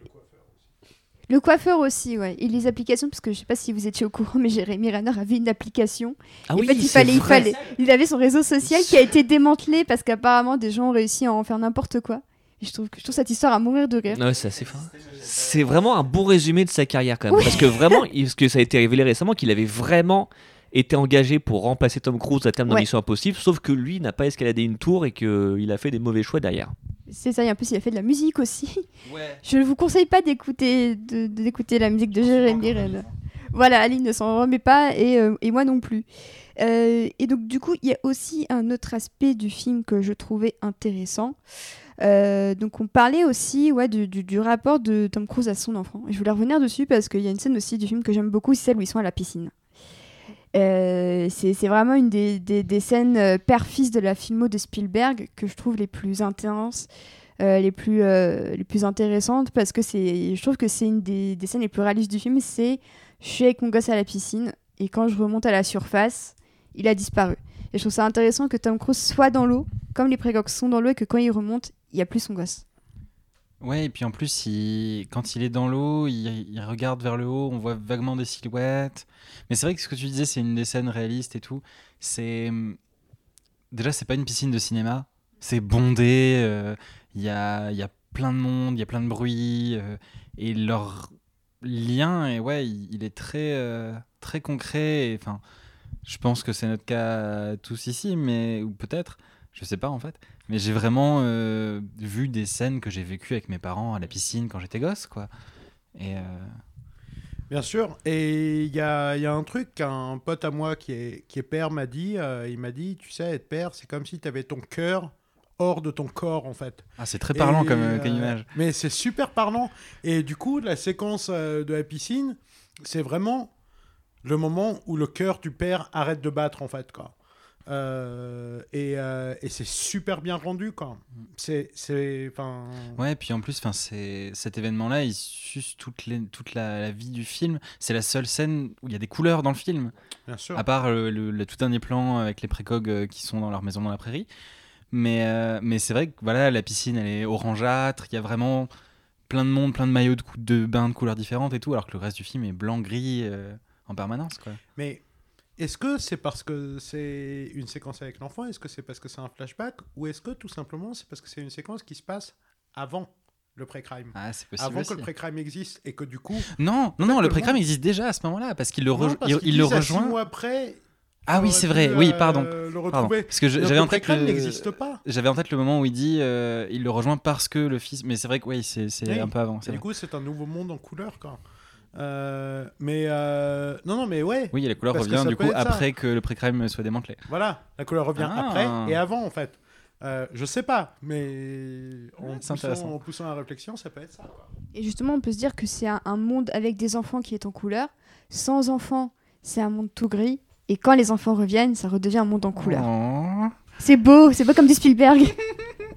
le coiffeur aussi, ouais. Et les applications, parce que je sais pas si vous étiez au courant, mais Jérémy Renner avait une application. Ah en oui, fait, il fallait, il fallait. Il avait son réseau social qui a été démantelé parce qu'apparemment des gens ont réussi à en faire n'importe quoi. Et je trouve que je trouve cette histoire à mourir de rire. Ouais, c'est assez fin. C'est vraiment un bon résumé de sa carrière quand même. Parce que vraiment, il- parce que ça a été révélé récemment qu'il avait vraiment été engagé pour remplacer Tom Cruise à terme dans Ouais. Mission Impossible, sauf que lui n'a pas escaladé une tour et qu'il a fait des mauvais choix derrière. C'est ça, et en plus il a fait de la musique aussi. Ouais. Je ne vous conseille pas d'écouter de- d'écouter la musique de Jérémy Renner. Voilà, Aline ne s'en remet pas et, euh, et moi non plus. Euh, et donc du coup, il y a aussi un autre aspect du film que je trouvais intéressant. Euh, donc on parlait aussi ouais, du, du- du rapport de Tom Cruise à son enfant. Et je voulais revenir dessus parce qu'il y a une scène aussi du film que j'aime beaucoup, c'est celle où ils sont à la piscine. Euh, c'est vraiment une des, des- scènes euh, père-fils de la filmo de Spielberg que je trouve les plus intenses, euh, les, plus, les plus intéressantes parce que c'est, je trouve que c'est une des, des scènes les plus réalistes du film. C'est je suis avec mon gosse à la piscine et quand je remonte à la surface, il a disparu. Et je trouve ça intéressant que Tom Cruise soit dans l'eau, comme les précoques sont dans l'eau et que quand il remonte, il n'y a plus son gosse. Ouais, et puis en plus, quand il est dans l'eau, il, regarde vers le haut, on voit vaguement des silhouettes. Mais c'est vrai que ce que tu disais, c'est une des scènes réalistes et tout. C'est. Déjà, c'est pas une piscine de cinéma. C'est bondé, euh, il y, a, y a plein de monde, il y a plein de bruit. euh, et leur lien, et ouais, il, est très, euh, très concret. et, Enfin, je pense que c'est notre cas tous ici, mais ou peut-être, je sais pas en fait. Mais j'ai vraiment euh, vu des scènes que j'ai vécues avec mes parents à la piscine quand j'étais gosse, quoi. Et euh, Bien sûr. Et il y a, y a un truc qu'un pote à moi qui est, qui est père m'a dit. euh, il m'a dit, tu sais, être père, c'est comme si tu avais ton cœur hors de ton corps, en fait. ah, c'est très parlant Et, comme, euh, comme image. Mais c'est super parlant. Et du coup, la séquence euh, de la piscine, c'est vraiment le moment où le cœur du père arrête de battre, en fait, quoi. Euh, et euh, et c'est super bien rendu, quoi. C'est... c'est- Enfin... Ouais, puis en plus, c'est cet événement-là, il suce toute, les- toute la, la vie du film. C'est la seule scène où il y a des couleurs dans le film, Bien sûr. à part le, le- le tout dernier plan avec les précogs euh, qui sont dans leur maison dans la prairie. Mais, euh, mais c'est vrai que voilà, la piscine, elle est orangeâtre, il y a vraiment plein de monde, plein de maillots de, de bain de couleurs différentes et tout, alors que le reste du film est blanc-gris euh, en permanence, quoi. Mais est-ce que c'est parce que c'est une séquence avec l'enfant? Est-ce que c'est parce que c'est un flashback? Ou est-ce que tout simplement c'est parce que c'est une séquence qui se passe avant le pré-crime? Ah, c'est possible Avant aussi. que le pré-crime existe et que du coup. Non, non, non, le pré-crime monde- existe déjà à ce moment-là, parce qu'il le, Non, parce il, le à six rejoint. mois après. Ah oui, c'est vrai, oui, euh, pardon. Le Pardon. Parce que j'avais en tête le... n'existe pas. J'avais en tête le moment où il dit euh, il le rejoint parce que le fils. Mais c'est vrai que oui, c'est c'est Oui. un peu avant. Du vrai. coup, c'est un nouveau monde en couleur, quoi. Euh, mais euh, non, non, mais ouais. Oui, la couleur Parce revient du coup ça. après que le pré-crime soit démantelé. Voilà, la couleur revient Ah. après et avant, en fait. Euh, je sais pas, mais en, poussant, en poussant la réflexion, ça peut être ça. Quoi. Et justement, on peut se dire que c'est un, un monde avec des enfants qui est en couleur. Sans enfants, c'est un monde tout gris. Et quand les enfants reviennent, ça redevient un monde en couleur. Oh. C'est beau, c'est beau comme du Spielberg.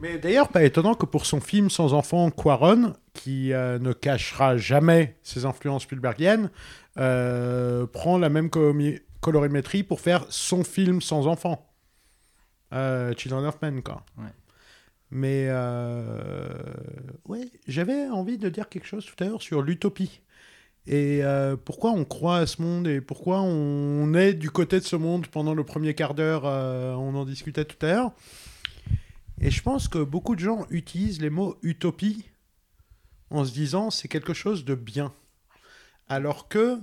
Mais d'ailleurs, pas étonnant que pour son film Sans enfant, Quaron, qui euh, ne cachera jamais ses influences Spielbergiennes, euh, prend la même colorimétrie pour faire son film sans enfant. Euh, Children of Men, quoi. Ouais. Mais euh, ouais, j'avais envie de dire quelque chose tout à l'heure sur l'utopie. Et euh, pourquoi on croit à ce monde et pourquoi on est du côté de ce monde pendant le premier quart d'heure, euh, on en discutait tout à l'heure. Et je pense que beaucoup de gens utilisent les mots utopie en se disant c'est quelque chose de bien. Alors que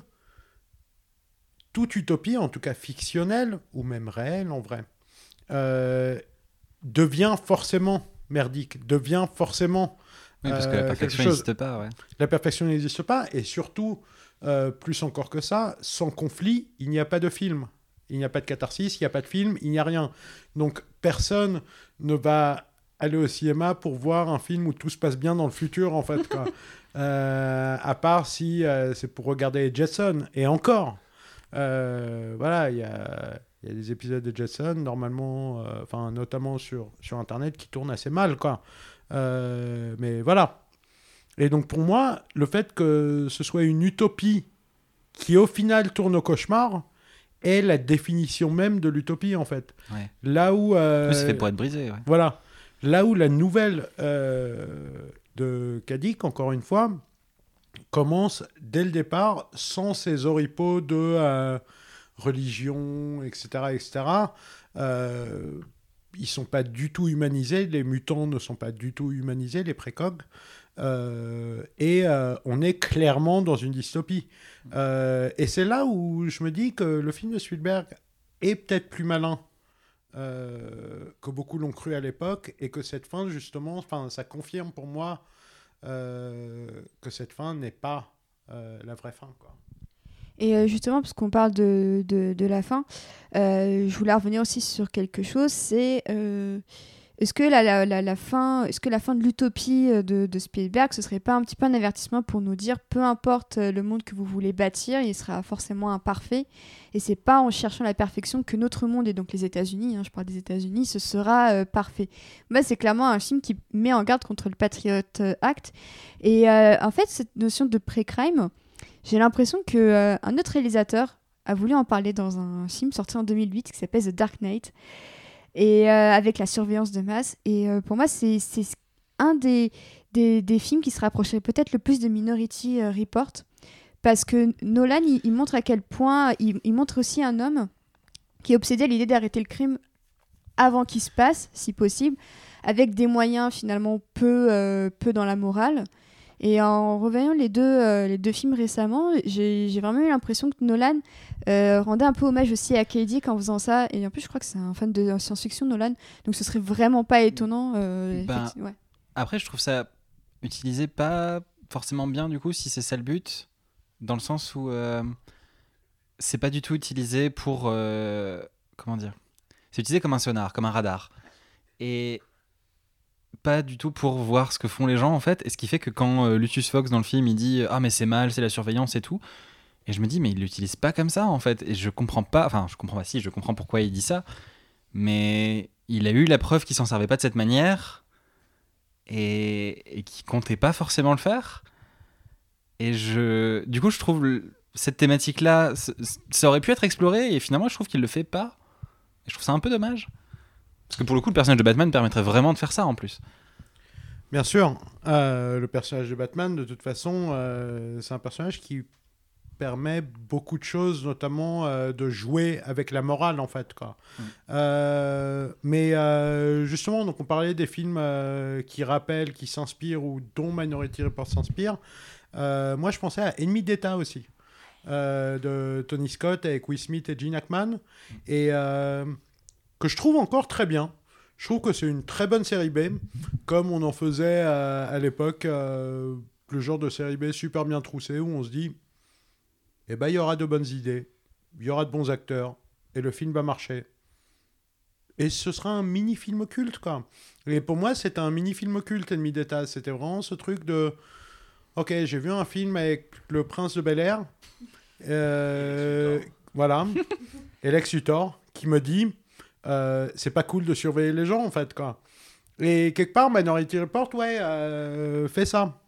toute utopie, en tout cas fictionnelle, ou même réelle en vrai, euh, devient forcément merdique, devient forcément... Oui, parce que Euh, la quelque perfection n'existe pas, ouais. La perfection n'existe pas, et surtout, euh, plus encore que ça, sans conflit, il n'y a pas de film. Il n'y a pas de catharsis, il n'y a pas de film, il n'y a rien. Donc personne ne va aller au cinéma pour voir un film où tout se passe bien dans le futur, en fait. Quoi. Euh, à part si euh, c'est pour regarder Jetson. Et encore, euh, voilà, il y a, y a des épisodes de Jetson, normalement, enfin, notamment sur, sur Internet, qui tournent assez mal, quoi. Mais voilà. Et donc, pour moi, le fait que ce soit une utopie qui, au final, tourne au cauchemar, est la définition même de l'utopie, en fait. Ouais. Là où... euh, c'est fait pour être brisé. Ouais. voilà. Là où la nouvelle euh, de Kadik, encore une fois, commence dès le départ sans ces oripeaux de euh, religion, etc. etc. Euh, ils sont pas du tout humanisés, les mutants ne sont pas du tout humanisés, les précogs. Euh, et euh, on est clairement dans une dystopie. Euh, et c'est là où je me dis que le film de Spielberg est peut-être plus malin que beaucoup l'ont cru à l'époque, et que cette fin, justement, enfin, ça confirme pour moi que cette fin n'est pas la vraie fin. Et justement, parce qu'on parle de, de, la fin, je voulais revenir aussi sur quelque chose. C'est est-ce que la, fin, est-ce que la fin de l'utopie euh, de, Spielberg, ce serait pas un petit peu un avertissement pour nous dire, peu importe euh, le monde que vous voulez bâtir, il sera forcément imparfait. Et c'est pas en cherchant la perfection que notre monde et donc les États-Unis, hein, je parle des États-Unis, ce sera euh, parfait. Bah, c'est clairement un film qui met en garde contre le Patriot Act. Et en fait, cette notion de pré-crime, j'ai l'impression que un autre réalisateur a voulu en parler dans un film sorti en 2008 qui s'appelle The Dark Knight et euh, avec la surveillance de masse. Et euh, pour moi, c'est un des, des, des films qui se rapprocherait peut-être le plus de Minority euh, Report parce que Nolan, il, montre à quel point il, il montre aussi un homme qui est obsédé à l'idée d'arrêter le crime avant qu'il se passe, si possible, avec des moyens finalement peu, peu dans la morale. Et en revoyant les deux, euh, les deux films récemment, j'ai vraiment eu l'impression que Nolan euh, rendait un peu hommage aussi à K. Dick en faisant ça. Et en plus, je crois que c'est un fan de science-fiction, Nolan. Donc ce serait vraiment pas étonnant. euh, Ben, ouais. Après, je trouve ça utilisé pas forcément bien du coup, si c'est ça le but, dans le sens où c'est pas du tout utilisé pour comment dire, c'est utilisé comme un sonar, comme un radar, et pas du tout pour voir ce que font les gens en fait. Et ce qui fait que quand euh, Lucius Fox dans le film il dit ah mais c'est mal, c'est la surveillance et tout, et je me dis mais il l'utilise pas comme ça en fait, et je comprends pas, enfin je comprends pas si, je comprends pourquoi il dit ça, mais il a eu la preuve qu'il s'en servait pas de cette manière et, et qui comptait pas forcément le faire. Et je, du coup, je trouve cette thématique-là, c- c- ça aurait pu être exploré et finalement, je trouve qu'il le fait pas. Et je trouve ça un peu dommage. Parce que pour le coup, le personnage de Batman permettrait vraiment de faire ça en plus. Bien sûr, euh, le personnage de Batman, de toute façon, euh, c'est un personnage qui permet beaucoup de choses, notamment euh, de jouer avec la morale, en fait. Quoi. Mm. Euh, mais euh, justement, donc on parlait des films qui rappellent, qui s'inspirent ou dont Minority Report s'inspire. Moi, je pensais à Ennemi d'État aussi, de Tony Scott avec Will Smith et Gene Hackman, et euh, que je trouve encore très bien. Je trouve que c'est une très bonne série B, comme on en faisait à l'époque, euh, le genre de série B super bien troussé, où on se dit, eh ben, il y aura de bonnes idées, il y aura de bons acteurs, et le film va marcher. Et ce sera un mini-film culte, quoi. Et pour moi, c'était un mini-film culte, Ennemi d'État. C'était vraiment ce truc de... Ok, j'ai vu un film avec le prince de Bel-Air. Euh, voilà. et Lex Luthor, qui me dit... euh, c'est pas cool de surveiller les gens, en fait, quoi. Et quelque part, Minority Report, ouais, euh, fait ça.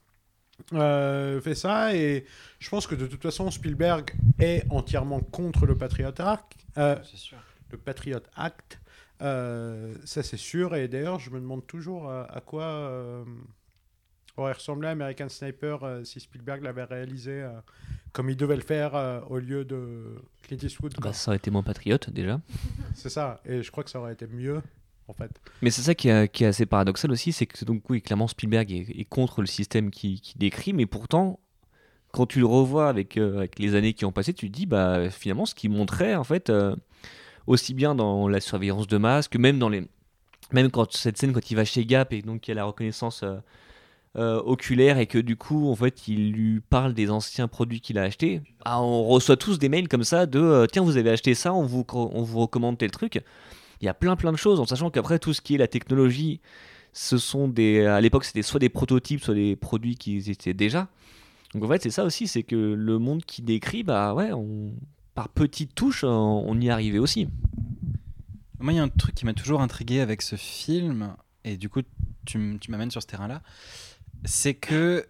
Euh, fait ça, et je pense que de toute façon, Spielberg est entièrement contre le Patriot Act. Euh, C'est sûr. le Patriot Act, euh, ça c'est sûr. Et d'ailleurs, je me demande toujours à quoi aurait ressemblé American Sniper si Spielberg l'avait réalisé comme il devait le faire euh, au lieu de Clint Eastwood. quoi. Bah, ça aurait été moins patriote déjà. C'est ça. Et je crois que ça aurait été mieux, en fait. Mais c'est ça qui est, qui est assez paradoxal aussi, c'est que donc oui, clairement Spielberg est, est contre le système qui, qui décrit, mais pourtant, quand tu le revois avec, euh, avec les années qui ont passé, tu te dis bah finalement ce qu'il montrait en fait, euh, aussi bien dans la surveillance de masse que même dans les, même quand cette scène quand il va chez Gap et donc il y a la reconnaissance euh, oculaire et que du coup en fait il lui parle des anciens produits qu'il a achetés, ah, on reçoit tous des mails comme ça de euh, tiens vous avez acheté ça, on vous on vous recommande tel truc. Il y a plein plein de choses en sachant qu'après tout ce qui est la technologie ce sont des, à l'époque, c'était soit des prototypes, soit des produits qui étaient déjà. Donc en fait, c'est ça aussi, c'est que le monde qui décrit, bah ouais, par petites touches, on, on y arrivait aussi. Moi, il y a un truc qui m'a toujours intrigué avec ce film, et du coup, tu, m'amènes sur ce terrain-là, c'est que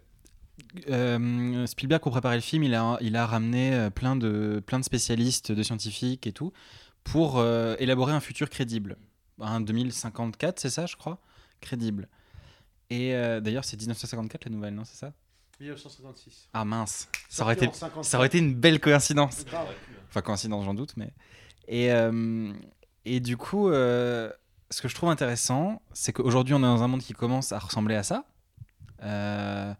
euh, Spielberg, pour préparer le film, il a, il a ramené euh, plein de, plein de spécialistes, de scientifiques et tout, pour euh, élaborer un futur crédible. Un 2054, c'est ça, je crois Crédible. Et euh, d'ailleurs, c'est 1954 la nouvelle, non C'est ça? 1956. Ah mince, ça aurait, été, ça aurait été une belle coïncidence. Enfin, coïncidence, j'en doute, mais. Et, euh, et du coup, euh, ce que je trouve intéressant, c'est qu'aujourd'hui, on est dans un monde qui commence à ressembler à ça. Euh,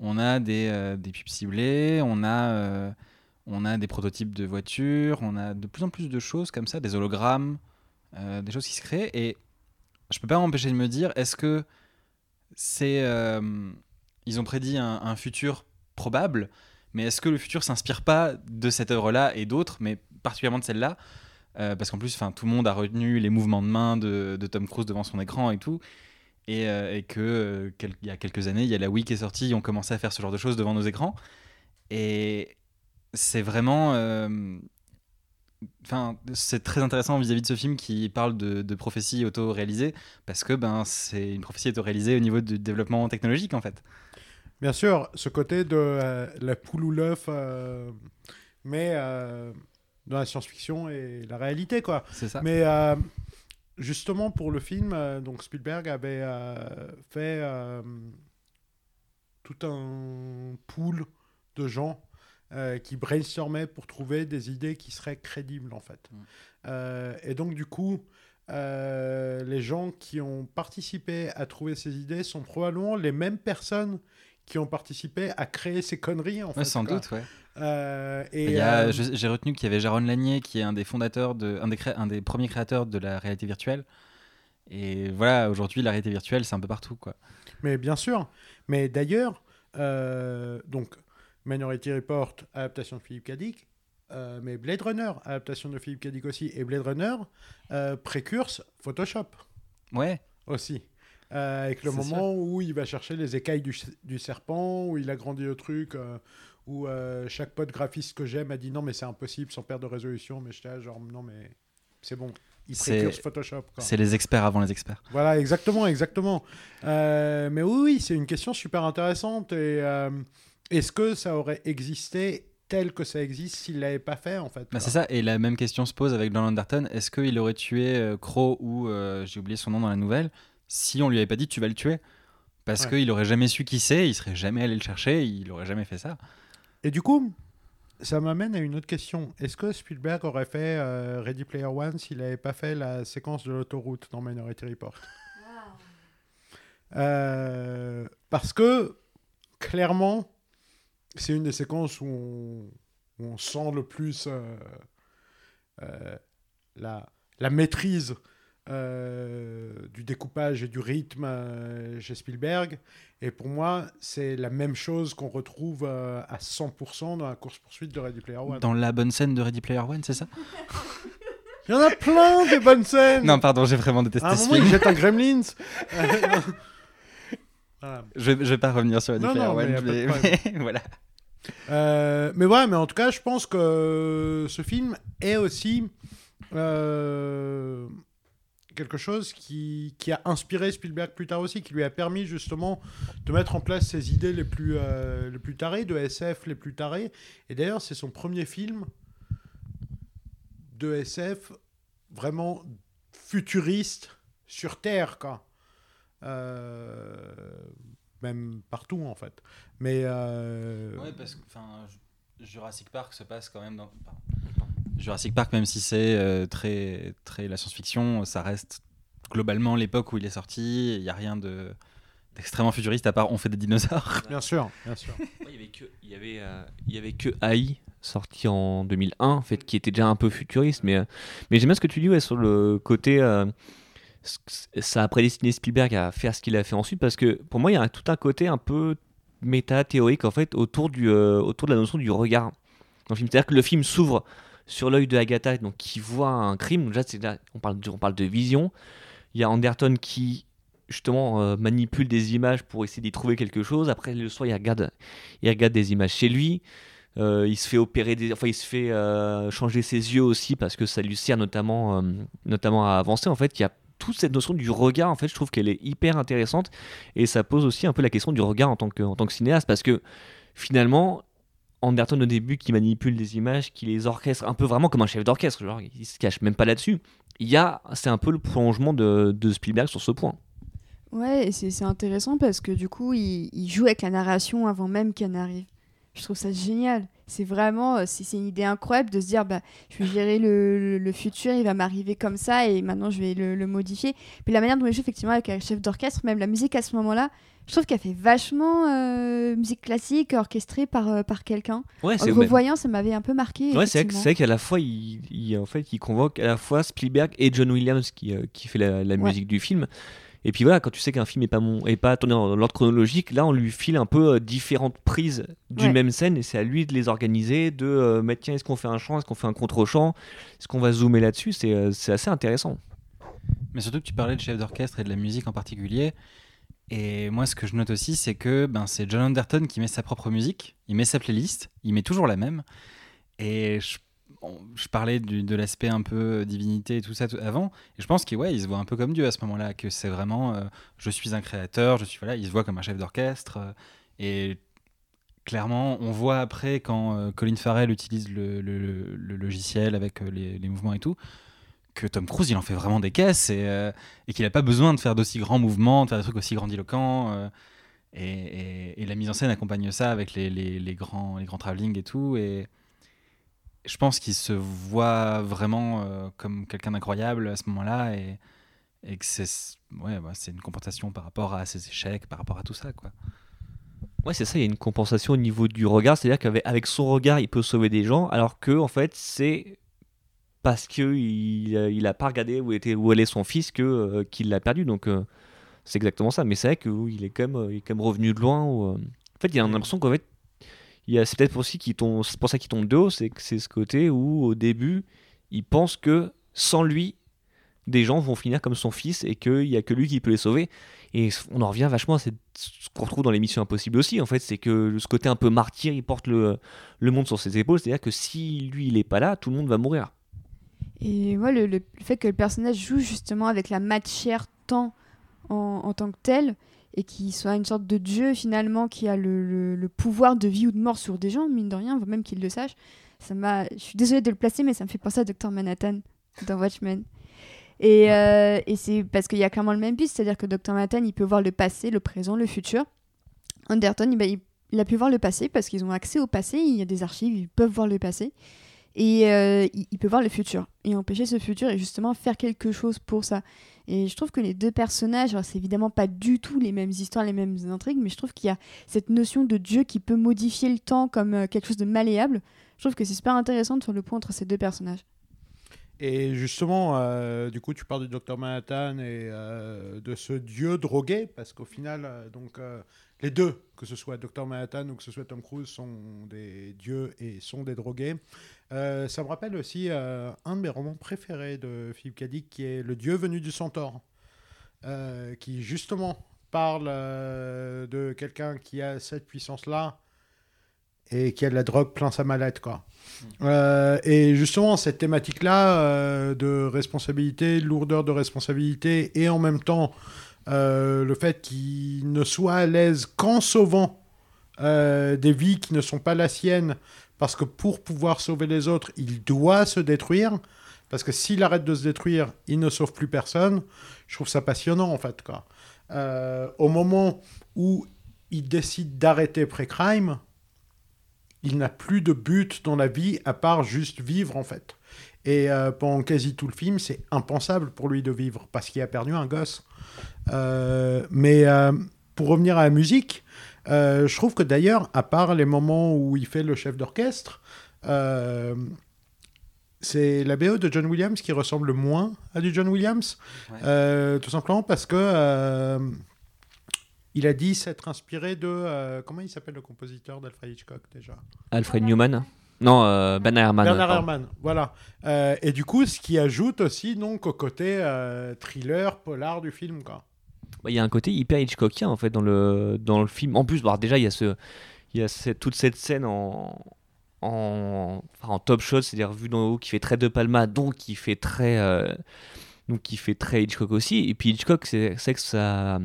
on a des, euh, pubs ciblées, on a, euh, on a des prototypes de voitures, on a de plus en plus de choses comme ça, des hologrammes, euh, des choses qui se créent. Et je peux pas m'empêcher de me dire, est-ce que c'est. euh, ils ont prédit un, futur probable, mais est-ce que le futur s'inspire pas de cette œuvre-là et d'autres, mais particulièrement de celle-là? Euh, Parce qu'en plus, tout le monde a retenu les mouvements de main de Tom Cruise devant son écran et tout. Et, euh, et que euh, quel- il y a quelques années, il y a la Wii qui est sortie, on commençait à faire ce genre de choses devant nos écrans. Et c'est vraiment. euh, Enfin, c'est très intéressant vis-à-vis de ce film qui parle de, de prophétie auto-réalisée, parce que ben, c'est une prophétie auto-réalisée au niveau du développement technologique, en fait. Bien sûr, ce côté de euh, la poule ou l'œuf, euh, mais euh, dans la science-fiction et la réalité, quoi. C'est ça. Mais justement, pour le film, euh, donc Spielberg avait euh, fait euh, tout un pool de gens qui brainstormaient pour trouver des idées qui seraient crédibles, en fait. Mm. Et donc, du coup, les gens qui ont participé à trouver ces idées sont probablement les mêmes personnes qui ont participé à créer ces conneries, en Ouais, fait. sans quoi. doute, ouais. Euh, euh, J'ai retenu qu'il y avait Jaron Lanier, qui est un des fondateurs, de, un, des cré- un des premiers créateurs de la réalité virtuelle. Et voilà, aujourd'hui, la réalité virtuelle, c'est un peu partout, quoi. Mais bien sûr. Mais d'ailleurs, euh, donc Minority Report, adaptation de Philippe Cadic, euh, mais Blade Runner, adaptation de Philippe Cadic aussi, et Blade Runner, précurse Photoshop Ouais, aussi. Euh, avec le moment où il va chercher les écailles du, du serpent, où il agrandit le truc, euh, où euh, chaque pote graphiste que j'ai m'a dit non mais c'est impossible sans perdre de résolution, mais j'étais genre non mais c'est bon, il Photoshop. c'est les experts avant les experts. Voilà, exactement, exactement. Euh, mais oui, oui, c'est une question super intéressante. Et euh, est-ce que ça aurait existé tel que ça existe s'il l'avait pas fait en fait Bah, c'est ça, et la même question se pose avec John Anderton. Est-ce qu'il aurait tué euh, Crow ou, j'ai oublié son nom dans la nouvelle, si on lui avait pas dit tu vas le tuer Parce Ouais. qu'il aurait jamais su qui c'est, il serait jamais allé le chercher, il aurait jamais fait ça. Et du coup, ça m'amène à une autre question. Est-ce que Spielberg aurait fait euh, Ready Player One s'il n'avait pas fait la séquence de l'autoroute dans Minority Report? Euh, Parce que, clairement, c'est une des séquences où on, où on sent le plus euh, euh, la, la maîtrise euh, du découpage et du rythme euh, chez Spielberg. Et pour moi, c'est la même chose qu'on retrouve euh, à 100% dans la course-poursuite de Ready Player One. Dans la bonne scène de Ready Player One, c'est ça? Il y en a plein des bonnes scènes Non, pardon, j'ai vraiment détesté À un ce moment, il film. jette un Gremlins voilà. Je, je vais pas revenir sur Ready Non, Player non, mais One, vais- problème. mais voilà. Euh, mais ouais, mais en tout cas, je pense que ce film est aussi quelque chose qui, qui a inspiré Spielberg plus tard aussi, qui lui a permis justement de mettre en place ses idées les plus, euh, les plus tarées, de SF les plus tarées. Et d'ailleurs, c'est son premier film de SF vraiment futuriste sur Terre, quoi. Euh, même partout, en fait. Mais... euh, Ouais, parce que Jurassic Park se passe quand même dans. Jurassic Park, même si c'est euh, très, très la science-fiction, ça reste globalement l'époque où il est sorti. Il n'y a rien de d'extrêmement futuriste à part on fait des dinosaures. Bien sûr, bien sûr. Il y avait que, il y avait, euh, il y avait que AI sorti en 2001, en fait, qui était déjà un peu futuriste. Mais, euh, mais j'aime bien ce que tu dis ouais, sur le côté. euh, ça a prédestiné Spielberg à faire ce qu'il a fait ensuite, parce que pour moi, il y a tout un côté un peu méta-théorique en fait autour, du, euh, autour de la notion du regard dans le film. C'est-à-dire que le film s'ouvre sur l'œil de Agatha, donc qui voit un crime. Déjà, déjà- on, parle, de- on parle de vision. Il y a Anderton qui justement euh, manipule des images pour essayer d'y trouver quelque chose. Après le soir, il regarde, il regarde des images chez lui. Euh, il se fait opérer, des, enfin il se fait euh, changer ses yeux aussi parce que ça lui sert notamment, notamment à avancer. En fait, il y a toute cette notion du regard. En fait, je trouve qu'elle est hyper intéressante et ça pose aussi un peu la question du regard en tant que, en tant que cinéaste parce que finalement, Anderton au début qui manipule des images, qui les orchestre un peu vraiment comme un chef d'orchestre, genre il se cache même pas là-dessus. Il y a, c'est un peu le prolongement de, de Spielberg sur ce point. Ouais, c'est intéressant parce que du coup, il, joue avec la narration avant même qu'elle n'arrive. Je trouve ça génial. C'est vraiment, euh, c'est une idée incroyable de se dire, bah, je vais gérer le, le, futur, il va m'arriver comme ça et maintenant je vais le, le, modifier. Puis la manière dont il joue effectivement avec un chef d'orchestre, même la musique à ce moment-là, je trouve qu'elle fait vachement euh, musique classique orchestrée par, euh, par quelqu'un. Ouais, en revoyant, ça m'avait un peu marqué. Ouais, c'est vrai qu'à la fois, il, il, en fait, il convoque à la fois Spielberg et John Williams qui, qui fait la, la musique du film. Et puis voilà, quand tu sais qu'un film n'est pas, mon, est pas tourné dans l'ordre chronologique, là on lui file un peu euh, différentes prises d'une même scène et c'est à lui de les organiser, de euh, mettre tiens, est-ce qu'on fait un chant, est-ce qu'on fait un contre-chant, est-ce qu'on va zoomer là-dessus, c'est, euh, c'est assez intéressant. Mais surtout que tu parlais de chef d'orchestre et de la musique en particulier. Et moi, ce que je note aussi, c'est que ben, c'est John Anderton qui met sa propre musique, il met sa playlist, il met toujours la même. Et je parlais de l'aspect un peu divinité et tout ça avant, et je pense qu'il ouais, il se voit un peu comme Dieu à ce moment-là, que c'est vraiment euh, je suis un créateur, je suis voilà, il se voit comme un chef d'orchestre, euh, et clairement, on voit après quand euh, Colin Farrell utilise le, logiciel avec les, mouvements et tout, que Tom Cruise il en fait vraiment des caisses et, et qu'il n'a pas besoin de faire d'aussi grands mouvements, de faire des trucs aussi grandiloquents. Et, et, la mise en scène accompagne ça avec les, les grands, les grands travelling et tout. Et, je pense qu'il se voit vraiment euh, comme quelqu'un d'incroyable à ce moment-là et, que c'est ouais, bah, une compensation par rapport à ses échecs, par rapport à tout ça. Quoi. Ouais, c'est ça, il y a une compensation au niveau du regard, c'est-à-dire qu'avec son regard, il peut sauver des gens, alors que en fait, c'est parce qu'il il a pas regardé où, était, où allait son fils que euh, qu'il l'a perdu. Donc, euh, c'est exactement ça. Mais c'est vrai qu'il est, quand même, est quand revenu de loin. en fait, il y a l'impression qu'en fait, c'est peut-être pour, pour ça qu'il tombe de haut, c'est que c'est ce côté où au début, il pense que sans lui, des gens vont finir comme son fils et qu'il n'y a que lui qui peut les sauver. Et on en revient vachement à ce qu'on retrouve dans l'émission Impossible aussi, en fait, c'est que ce côté un peu martyr, il porte le, le monde sur ses épaules, c'est-à-dire que si lui, il n'est pas là, tout le monde va mourir. Et moi, le, fait que le personnage joue justement avec la matière tant en, en tant que tel, et qui soit une sorte de dieu finalement qui a le, le, pouvoir de vie ou de mort sur des gens, mine de rien, même qu'il le sache. Ça m'a, je suis désolée de le placer, mais ça me fait penser à Dr Manhattan dans Watchmen. Et, euh, et c'est parce qu'il y a clairement le même but, c'est-à-dire que Dr Manhattan, il peut voir le passé, le présent, le futur. Anderton, il, il a pu voir le passé parce qu'ils ont accès au passé, il y a des archives, ils peuvent voir le passé. Et euh, il, peut voir le futur. Et empêcher ce futur et justement faire quelque chose pour ça. Et je trouve que les deux personnages, c'est évidemment pas du tout les mêmes histoires, les mêmes intrigues, mais je trouve qu'il y a cette notion de Dieu qui peut modifier le temps comme euh, quelque chose de malléable. Je trouve que c'est super intéressant sur le point entre ces deux personnages. Et justement, euh, du coup, tu parles du docteur Manhattan et de ce dieu drogué, parce qu'au final, donc, les deux, que ce soit Dr Manhattan ou que ce soit Tom Cruise, sont des dieux et sont des drogués. Euh, ça me rappelle aussi euh, un de mes romans préférés de Philippe Cadic, qui est Le Dieu venu du Centaure, euh, qui justement parle de quelqu'un qui a cette puissance-là et qui a de la drogue plein sa mallette, quoi. et justement, cette thématique-là de responsabilité, de lourdeur de responsabilité, et en même temps le fait qu'il ne soit à l'aise qu'en sauvant des vies qui ne sont pas la sienne, parce que pour pouvoir sauver les autres, il doit se détruire, parce que s'il arrête de se détruire, il ne sauve plus personne. Je trouve ça passionnant, en fait. Euh, au moment où il décide d'arrêter pré-crime, il n'a plus de but dans la vie à part juste vivre, en fait. Et pendant quasi tout le film, c'est impensable pour lui de vivre, parce qu'il a perdu un gosse. Euh, mais euh, pour revenir à la musique, euh, je trouve que d'ailleurs, à part les moments où il fait le chef d'orchestre, c'est la BO de John Williams qui ressemble moins à du John Williams, tout simplement parce que il a dit s'être inspiré de comment il s'appelle le compositeur d'Alfred Hitchcock déjà? Alfred Newman? Non, Bernard Herrmann. Bernard Herrmann, voilà. et du coup, ce qui ajoute aussi donc au côté thriller, polar du film, quoi. Bah, il y a un côté hyper Hitchcockien en fait dans le, dans le film. En plus, bah, déjà, il y a, ce, cette- toute cette scène en, en, en top shot, c'est-à-dire vu d'en haut, qui fait très De Palma, donc qui fait très, euh, donc qui fait très Hitchcock aussi. Et puis Hitchcock, c'est que sa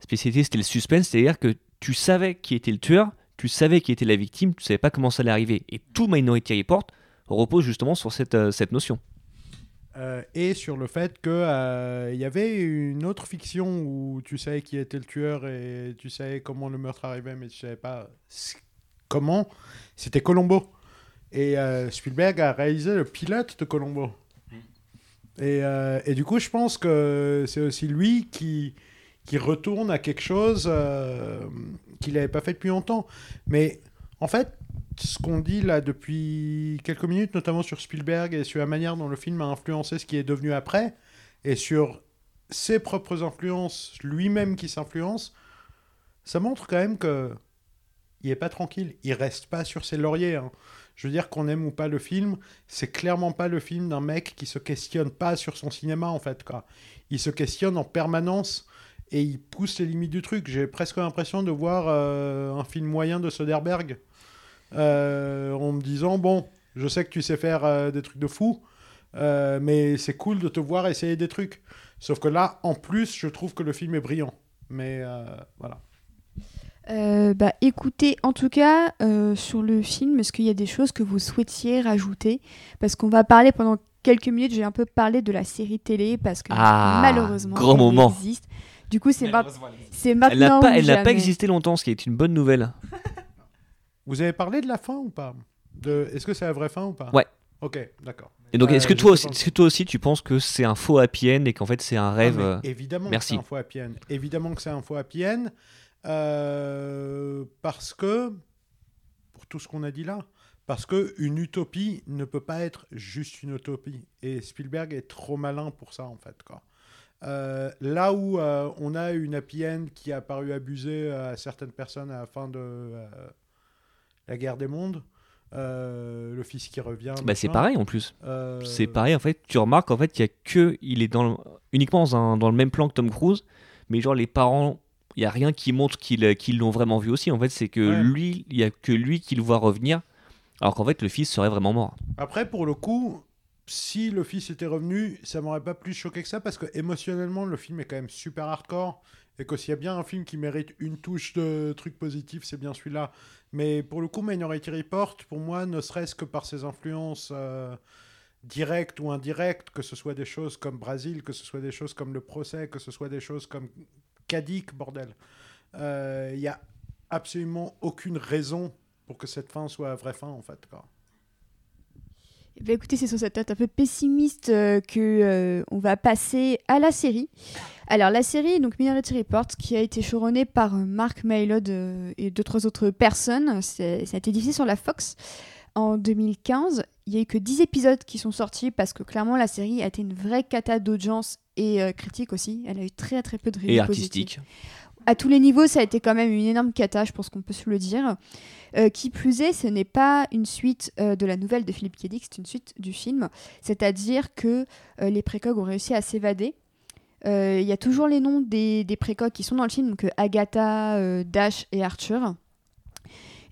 spécialité, c'était le suspense, c'est-à-dire que tu savais qui était le tueur, tu savais qui était la victime, tu savais pas comment ça allait arriver. Et tout Minority Report repose justement sur cette, euh, cette notion. Euh, et sur le fait que euh, y avait une autre fiction où tu savais qui était le tueur et tu savais comment le meurtre arrivait, mais tu savais pas comment. C'était Colombo. Et euh, Spielberg a réalisé le pilote de Colombo. Et, euh, et du coup, je pense que c'est aussi lui qui, qui retourne à quelque chose qu'il n'avait pas fait depuis longtemps. Mais en fait, ce qu'on dit là depuis quelques minutes, notamment sur Spielberg et sur la manière dont le film a influencé ce qui est devenu après, et sur ses propres influences, lui-même qui s'influence, ça montre quand même que il est pas tranquille, il reste pas sur ses lauriers. hein. Je veux dire qu'on aime ou pas le film, c'est clairement pas le film d'un mec qui se questionne pas sur son cinéma en fait. Quoi. Il se questionne en permanence et il pousse les limites du truc. J'ai presque l'impression de voir euh, un film moyen de Soderbergh euh, en me disant bon, je sais que tu sais faire euh, des trucs de fou, euh, mais c'est cool de te voir essayer des trucs. Sauf que là, en plus, je trouve que le film est brillant. Mais euh, voilà. Euh, bah, écoutez, en tout cas, euh, sur le film, est-ce qu'il y a des choses que vous souhaitiez rajouter? Parce qu'on va parler pendant quelques minutes, j'ai un peu parlé de la série télé, parce que Ah, malheureusement, grand elle moment. existe. Du coup, c'est ma- c'est Elle n'a maintenant pas, elle n'a pas existé longtemps, ce qui est une bonne nouvelle. Vous avez parlé de la fin ou pas? De... Est-ce que c'est la vraie fin ou pas? Ouais. Ok, d'accord. Et donc, Euh, est-ce que, toi aussi- est-ce que toi aussi, tu penses que c'est un faux happy end et qu'en fait, c'est un rêve Ah, euh, mais évidemment merci. que c'est un faux happy end. Évidemment que c'est un faux happy end. euh, parce que, pour tout ce qu'on a dit là, parce que une utopie ne peut pas être juste une utopie. Et Spielberg est trop malin pour ça, en fait. Quoi. Euh, là où euh, on a une happy end qui a paru abusée à certaines personnes à la fin de euh, la guerre des mondes, euh, le fils qui revient. Bah, c'est pareil en plus. euh, C'est pareil en fait. Tu remarques en fait qu'il y a que il est dans le- uniquement dans, un- dans le même plan que Tom Cruise, mais genre les parents, il y a rien qui montre qu'ils qu'ils l'ont vraiment vu aussi. En fait, c'est que Ouais. lui, il y a que lui qui le voit revenir, alors qu'en fait le fils serait vraiment mort. Après, pour le coup, si le fils était revenu, ça m'aurait pas plus choqué que ça parce que émotionnellement, le film est quand même super hardcore et que s'il y a bien un film qui mérite une touche de truc positif, c'est bien celui-là. Mais pour le coup, Minority Report, pour moi, ne serait-ce que par ses influences euh, directes ou indirectes, que ce soit des choses comme Brésil, que ce soit des choses comme le procès, que ce soit des choses comme Kadik, bordel. Euh, Il y a absolument aucune raison pour que cette fin soit la vraie fin, en fait. Quoi. Eh ben, écoutez, c'est sur cette note un peu pessimiste euh, que euh, on va passer à la série. Alors la série, donc Minority Report, qui a été chouronnée par euh, Mark Mylod euh, et deux trois autres personnes, ça a été diffusé sur la Fox en 2015. Il y a eu que 10 épisodes qui sont sortis parce que clairement la série a été une vraie cata d'audience et euh, critique aussi. Elle a eu très très peu de reviews Et positives artistique. À tous les niveaux, ça a été quand même une énorme cata, je pense qu'on peut se le dire. Euh, qui plus est, ce n'est pas une suite euh, de la nouvelle de Philippe Dick, c'est une suite du film. C'est-à-dire que euh, les précogs ont réussi à s'évader. Il y a toujours les noms des, des précogs qui sont dans le film, donc Agatha, Dash et Arthur.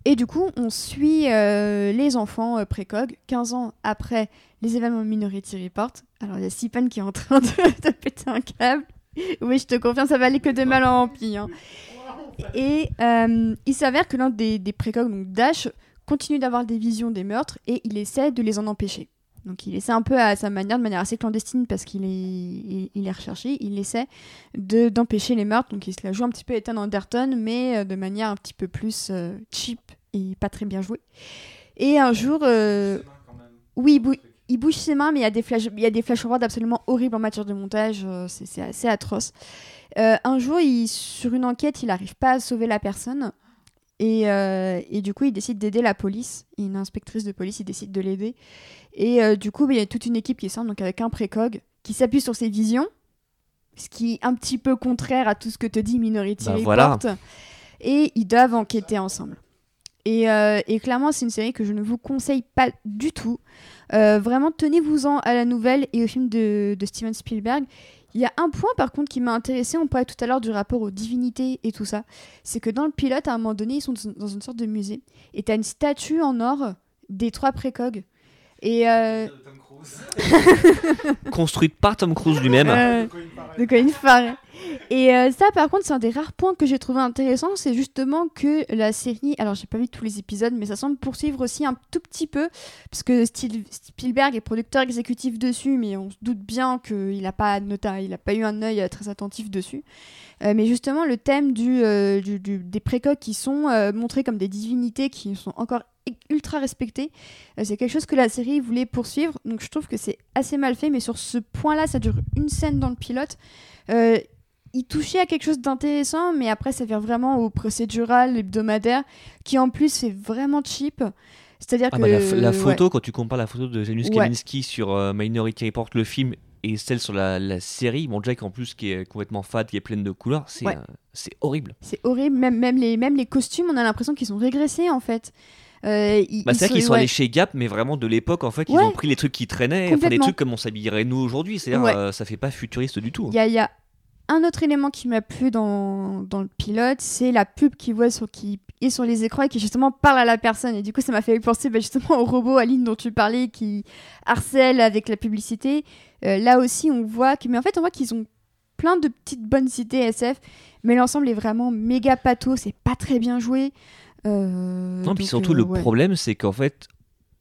Et du coup, on suit les enfants précogs 15 ans après les événements Minority Report. Alors, il y a Sipan qui est en train de péter un câble. Oui, je te confirme, ça va aller que de mal en pis. hein. Et euh, il s'avère que l'un des, des précogs, donc Dash, continue d'avoir des visions des meurtres et il essaie de les en empêcher. Donc il essaie un peu à sa manière, de manière assez clandestine parce qu'il est, il, il est recherché, il essaie de, d'empêcher les meurtres. Donc il se la joue un petit peu Ethan Anderton, mais euh, de manière un petit peu plus euh, cheap et pas très bien jouée. Et un jour, euh, oui, il, bou- il bouge ses mains, mais il y a des flash, il y a des flash forward absolument horribles en matière de montage. euh, c'est, assez atroce. Euh, un jour, il, sur une enquête, il n'arrive pas à sauver la personne. Et, euh, et du coup, il décide d'aider la police. Une inspectrice de police, il décide de l'aider. Et euh, du coup, il y a toute une équipe qui sort, donc avec un précog, qui s'appuie sur ses visions. Ce qui est un petit peu contraire à tout ce que te dit Minority Bah, Report. voilà. Et ils doivent enquêter ensemble. Et, et clairement, c'est une série que je ne vous conseille pas du tout. Euh, vraiment, tenez-vous-en à la nouvelle et au film de, Steven Spielberg. Il y a un point par contre qui m'a intéressé, on parlait tout à l'heure du rapport aux divinités et tout ça. C'est que dans le pilote, à un moment donné, ils sont dans une sorte de musée et t'as une statue en or des trois précogs. Et euh, Construite par Tom Cruise lui-même. euh, de Colin Farrell. Et ça, par contre, c'est un des rares points que j'ai trouvé intéressant, c'est justement que la série, alors j'ai pas vu tous les épisodes, mais ça semble poursuivre aussi un tout petit peu, parce que Spielberg est producteur exécutif dessus, mais on se doute bien qu'il n'a pas, nota- il a pas eu un œil euh, très attentif dessus. Euh, mais justement, le thème euh, des précoques qui sont montrés comme des divinités qui sont encore ultra respectées, euh, c'est quelque chose que la série voulait poursuivre. Donc je trouve que c'est assez mal fait, mais sur ce point-là, ça dure une scène dans le pilote. Euh, il touchait à quelque chose d'intéressant, mais après ça vient vraiment au procédural hebdomadaire, qui en plus fait vraiment cheap. C'est-à-dire Ah que bah, la, f- la ouais. photo, quand tu compares la photo de Janusz Ouais. Kaminski sur euh, Minority Report, le film, et celle sur la, la série, bon, Jack en plus qui est complètement fat, qui est pleine de couleurs, c'est Ouais. euh, horrible. c'est horrible. Même, même, les, même les costumes, on a l'impression qu'ils ont régressé en fait. Euh, Bah, c'est vrai qu'ils sont ouais. allés chez Gap, mais vraiment de l'époque, en fait, ils Ouais. ont pris les trucs qui traînaient, enfin des trucs comme on s'habillerait nous aujourd'hui, c'est-à-dire Ouais. euh, ça fait pas futuriste du tout. hein. Il y y a un autre élément qui m'a plu dans, dans le pilote, c'est la pub qui voit sur qui est sur les écrans et qui justement parle à la personne. Et du coup, ça m'a fait penser bah, justement au robot Aline dont tu parlais qui harcèle avec la publicité. Euh, là aussi, on voit que, mais en fait, on voit qu'ils ont plein de petites bonnes idées SF, mais l'ensemble est vraiment méga pato. C'est pas très bien joué. Euh, Non, puis surtout, euh, le ouais. problème, c'est qu'en fait,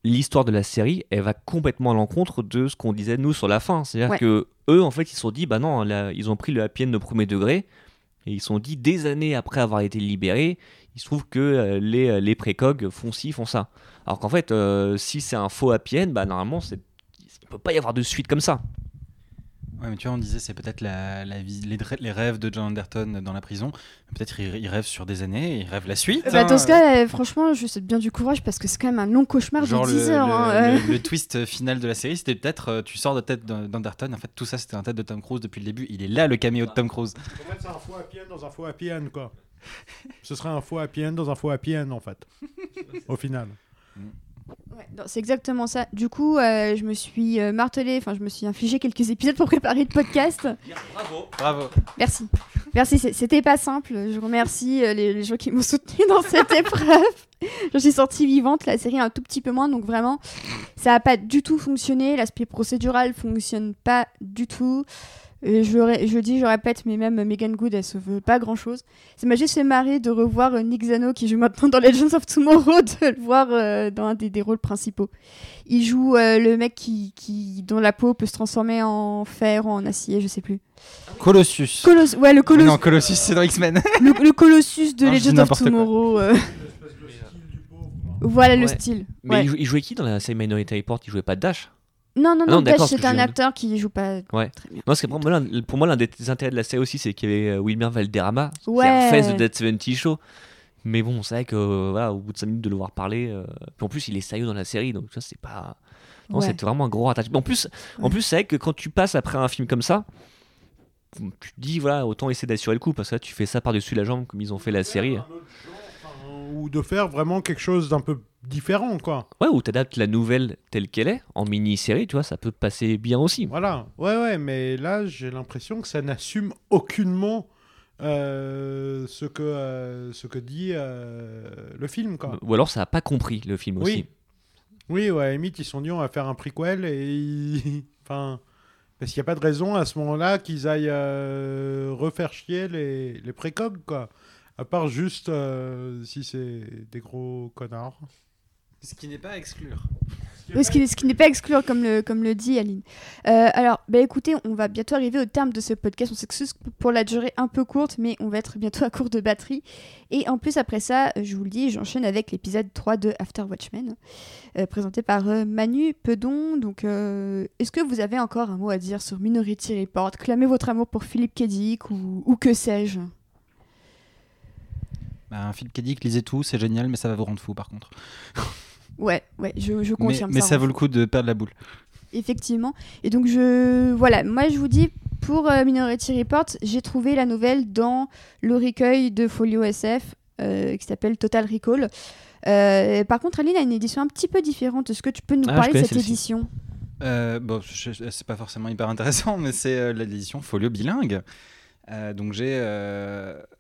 l'histoire de la série, elle va complètement à l'encontre de ce qu'on disait nous sur la fin. C'est-à-dire Ouais. que eux, en fait, ils se sont dit, bah non, là, ils ont pris le happy end de premier degré, et ils se sont dit, des années après avoir été libérés, il se trouve que euh, les, les précogs font ci, font ça. Alors qu'en fait, euh, si c'est un faux happy end, bah normalement, c'est... il peut pas y avoir de suite comme ça. Ouais, mais tu vois, on disait c'est peut-être la, la vie- les, rêves de John Anderton dans la prison. Peut-être il, il rêve sur des années, il rêve la suite. Bah, hein. dans ce cas, euh, franchement, je souhaite bien du courage parce que c'est quand même un long cauchemar Genre de le, 10 heures. le- hein, euh. le- le twist final de la série, c'était peut-être euh, tu sors de la tête d'An- d'Anderton. En fait, tout ça c'était un tête de Tom Cruise depuis le début. Il est là le caméo de Tom Cruise. En fait, c'est un faux happy end dans un faux happy end, quoi. Ce serait un faux happy end dans un faux happy end, en fait. Au final. Ouais, c'est exactement ça. Du coup, euh, je me suis euh, martelé, enfin, je me suis infligé quelques épisodes pour préparer le podcast. Bravo Bravo. Merci. Merci, c'était pas simple. Je remercie euh, les, les gens qui m'ont soutenu dans cette épreuve. Je suis sortie vivante, la série un tout petit peu moins, donc vraiment, ça a pas du tout fonctionné. L'aspect procédural fonctionne pas du tout. Je, je dis, je le répète, mais même Megan Good, elle se veut pas grand chose. Ça m'a juste fait marrer de revoir euh, Nick Zano qui joue maintenant dans Legends of Tomorrow, de le voir euh, dans un des, des rôles principaux. Il joue euh, le mec qui, qui, dont la peau peut se transformer en fer ou en acier, je sais plus. Colossus. Colos ouais, le, Colos Non, Colossus, c'est dans X-Men. le, le Colossus de Non, Legends of. Tomorrow. euh, voilà le style. Mais Ouais. il, jou- il jouait qui dans la série Minority Report? Il jouait pas Dash? Non, non, Ah non, non, parce que c'est un acteur qui joue pas Ouais. très bien. Non, c'est pour moi, l'un- pour moi l'un des intérêts de la série aussi, c'est qu'il y avait euh, Wilmer Valderrama, qui Ouais. est un face de Dead 70 Show. Mais bon, c'est vrai que euh, voilà, au bout de 5 minutes de le voir parler, euh, puis en plus il est sérieux dans la série, donc ça c'est pas. Non, Ouais. c'est vraiment un gros ratage. En plus, en Ouais. plus c'est vrai que quand tu passes après un film comme ça, tu te dis voilà, autant essayer d'assurer le coup, parce que là tu fais ça par-dessus la jambe comme ils ont fait la série. Ou de faire vraiment quelque chose d'un peu différent, quoi. Ouais, ou t'adaptes la nouvelle telle qu'elle est, en mini-série, tu vois, ça peut passer bien aussi. Voilà. Ouais, ouais, mais là, j'ai l'impression que ça n'assume aucunement euh, ce, que, euh, ce que dit euh, le film, quoi. Ou alors ça a pas compris le film aussi. Oui. Oui, ouais, limite, ils sont dit on va faire un prequel et. ils- Enfin. Parce qu'il n'y a pas de raison à ce moment-là qu'ils aillent refaire chier les, les précogs, quoi. À part juste si c'est des gros connards. Ce qui n'est pas à exclure. Oui, ce qui, ce qui n'est pas exclure, comme le, comme le dit Aline. Euh, alors, bah écoutez, on va bientôt arriver au terme de ce podcast. On s'excuse pour la durée un peu courte, mais on va être bientôt à court de batterie. Et en plus, après ça, je vous le dis, j'enchaîne avec l'épisode 3 de After Watchmen, euh, présenté par euh, Manu Pedon. Donc, euh, est-ce que vous avez encore un mot à dire sur Minority Report? Clamez votre amour pour Philippe Kedic ou, ou que sais-je? Bah, dit que lisez tout, c'est génial, mais ça va vous rendre fou par contre. Ouais, ouais, je, je Mais, confirme mais ça. ça hein. vaut le coup de perdre la boule. Effectivement. Et donc, je. Voilà, moi, je vous dis, pour euh, Minority Report, j'ai trouvé la nouvelle dans le recueil de Folio SF. euh, qui s'appelle Total Recall. Euh, par contre, Aline a une édition un petit peu différente. Est-ce que tu peux nous Ah, parler de cette édition? Bon, c'est pas forcément hyper intéressant, mais c'est l'édition folio bilingue. Donc j'ai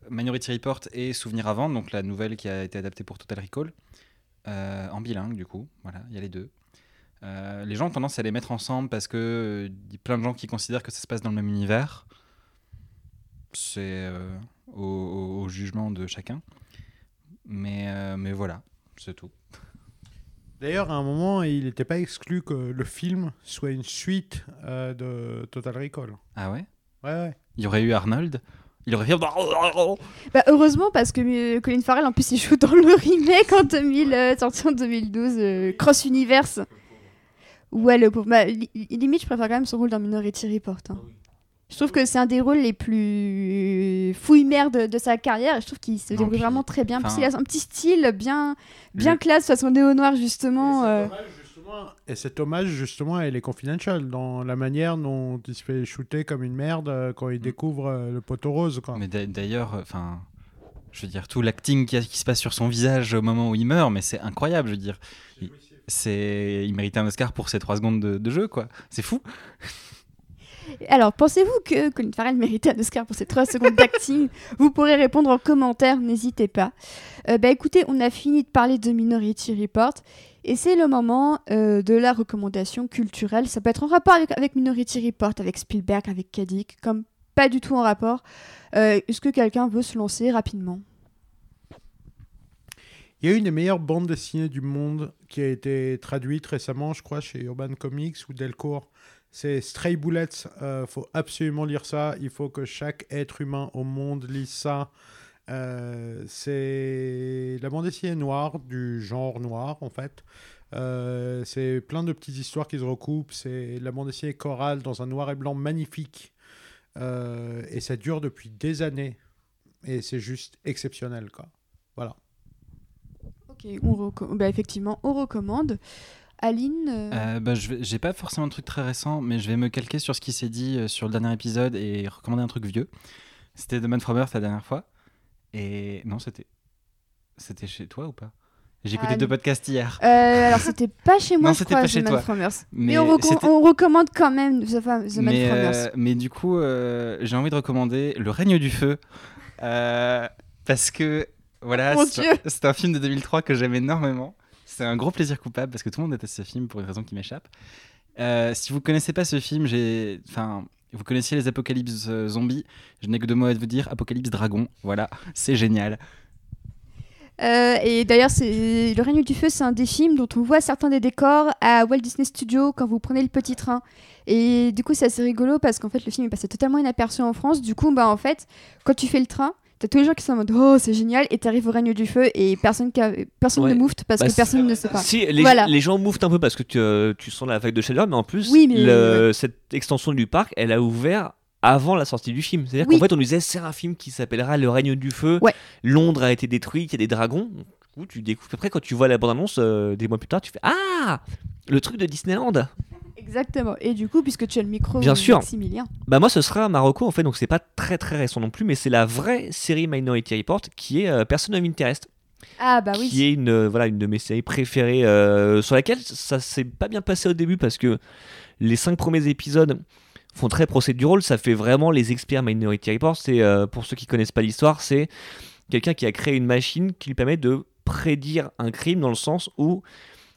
Minority Report et Souvenir à vendre, donc la nouvelle qui a été adaptée pour Total Recall, en bilingue du coup. Voilà, il y a les deux. Euh, les gens ont tendance à les mettre ensemble parce que euh, il y a plein de gens qui considèrent que ça se passe dans le même univers. C'est euh, au, au- au jugement de chacun. Mais, euh, mais voilà, c'est tout. D'ailleurs, à un moment, il n'était pas exclu que le film soit une suite euh, de Total Recall. Ah ouais? Ouais, ouais. Il y aurait eu Arnold? Il aurait fait. Bah, heureusement, parce que euh, Colin Farrell, en plus, il joue dans le remake en 2000, euh, sorti en 2012, euh, Cross Universe. Ouais, le pauvre. Bah, li- limite, je préfère quand même son rôle dans Minority Report. hein. Je trouve que c'est un des rôles les plus fouilles-merde de, de sa carrière. et Je trouve qu'il se débrouille vraiment très bien. Parce qu'il a un petit style bien, bien Le- classe, façon néo-noir, justement. Euh. Et cet hommage, justement, elle est confidential dans la manière dont il se fait shooter comme une merde euh, quand il découvre euh, le poteau rose. Quoi. Mais d'a- d'ailleurs, enfin, je veux dire, tout l'acting qui, qui se passe sur son visage au moment où il meurt, mais c'est incroyable, je veux dire. Il, c'est, il méritait un Oscar pour ces trois secondes de, de jeu, quoi. C'est fou. Alors, pensez-vous que Colin Farrell méritait un Oscar pour ses 3 secondes d'acting? Vous pourrez répondre en commentaire, n'hésitez pas. Euh, bah écoutez, on a fini de parler de Minority Report. Et c'est le moment euh, de la recommandation culturelle. Ça peut être en rapport avec, avec Minority Report, avec Spielberg, avec Kadik, comme pas du tout en rapport. Euh, Est-ce que quelqu'un veut se lancer rapidement? Il y a une des meilleures bandes dessinées du monde qui a été traduite récemment, je crois, chez Urban Comics ou Delcourt. C'est Stray Bullets. Il faut absolument lire ça. Il faut que chaque être humain au monde lise ça. Euh, c'est la bande dessinée noire, du genre noir en fait. Euh, c'est plein de petites histoires qui se recoupent. C'est la bande dessinée chorale dans un noir et blanc magnifique. Euh, et ça dure depuis des années. Et c'est juste exceptionnel. Quoi. Voilà. Ok, on bah, effectivement, on recommande. Aline euh, Euh, bah, je j'ai pas forcément un truc très récent, mais je vais me calquer sur ce qui s'est dit euh, sur le dernier épisode et recommander un truc vieux. C'était The Man from Earth la dernière fois. Et non, c'était. C'était chez toi ou pas? J'ai écouté Ah, deux podcasts hier. Euh, alors, c'était pas chez moi, Non, je c'était crois, pas The chez Man toi. from Earth. Mais, Mais on, reco- c'était- on recommande quand même The, The Man mais, from euh, Earth. mais du coup, euh, j'ai envie de recommander Le règne du feu. parce que, voilà, c'est un film de 2003 que j'aime énormément. C'est un gros plaisir coupable parce que tout le monde déteste ce film pour une raison qui m'échappe. Euh, si vous connaissez pas ce film, j'ai. Enfin. Vous connaissiez les apocalypses euh, zombies, je n'ai que deux mots à vous dire, apocalypse dragon, voilà, c'est génial. Euh, et d'ailleurs, Le règne du feu, c'est un des films dont on voit certains des décors à Walt Disney Studios quand vous prenez le petit train. Et du coup, c'est assez rigolo parce qu'en fait, le film est passé totalement inaperçu en France. Du coup, bah en fait, quand tu fais le train, t'as tous les gens qui sont en mode oh c'est génial et t'arrives au règne du feu et personne, qui a- personne Ouais. ne moufte parce Bah, que personne ne sait pas. Si, les, Voilà. les gens mouvent un peu parce que tu, euh, tu sens la vague de chaleur, mais en plus, Oui, mais- le- cette extension du parc, elle a ouvert avant la sortie du film. C'est-à-dire Oui. qu'en fait, on nous disait c'est un film qui s'appellera Le règne du feu. Ouais. Londres a été détruit, il y a des dragons. Du coup, tu découvres. Après, quand tu vois la bande-annonce euh, des mois plus tard, tu fais Ah Le truc de Disneyland Exactement. Et du coup, puisque tu as le micro, Bien sûr. Maximilien. Bah moi ce sera Marocco en fait donc c'est pas très très récent non plus mais c'est la vraie série Minority Report qui est euh, Person of Interest Ah bah qui oui. est une euh, voilà une de mes séries préférées euh, sur laquelle ça s'est pas bien passé au début parce que les cinq premiers épisodes font très procédural ça fait vraiment les experts Minority Report c'est euh, pour ceux qui connaissent pas l'histoire c'est quelqu'un qui a créé une machine qui lui permet de prédire un crime dans le sens où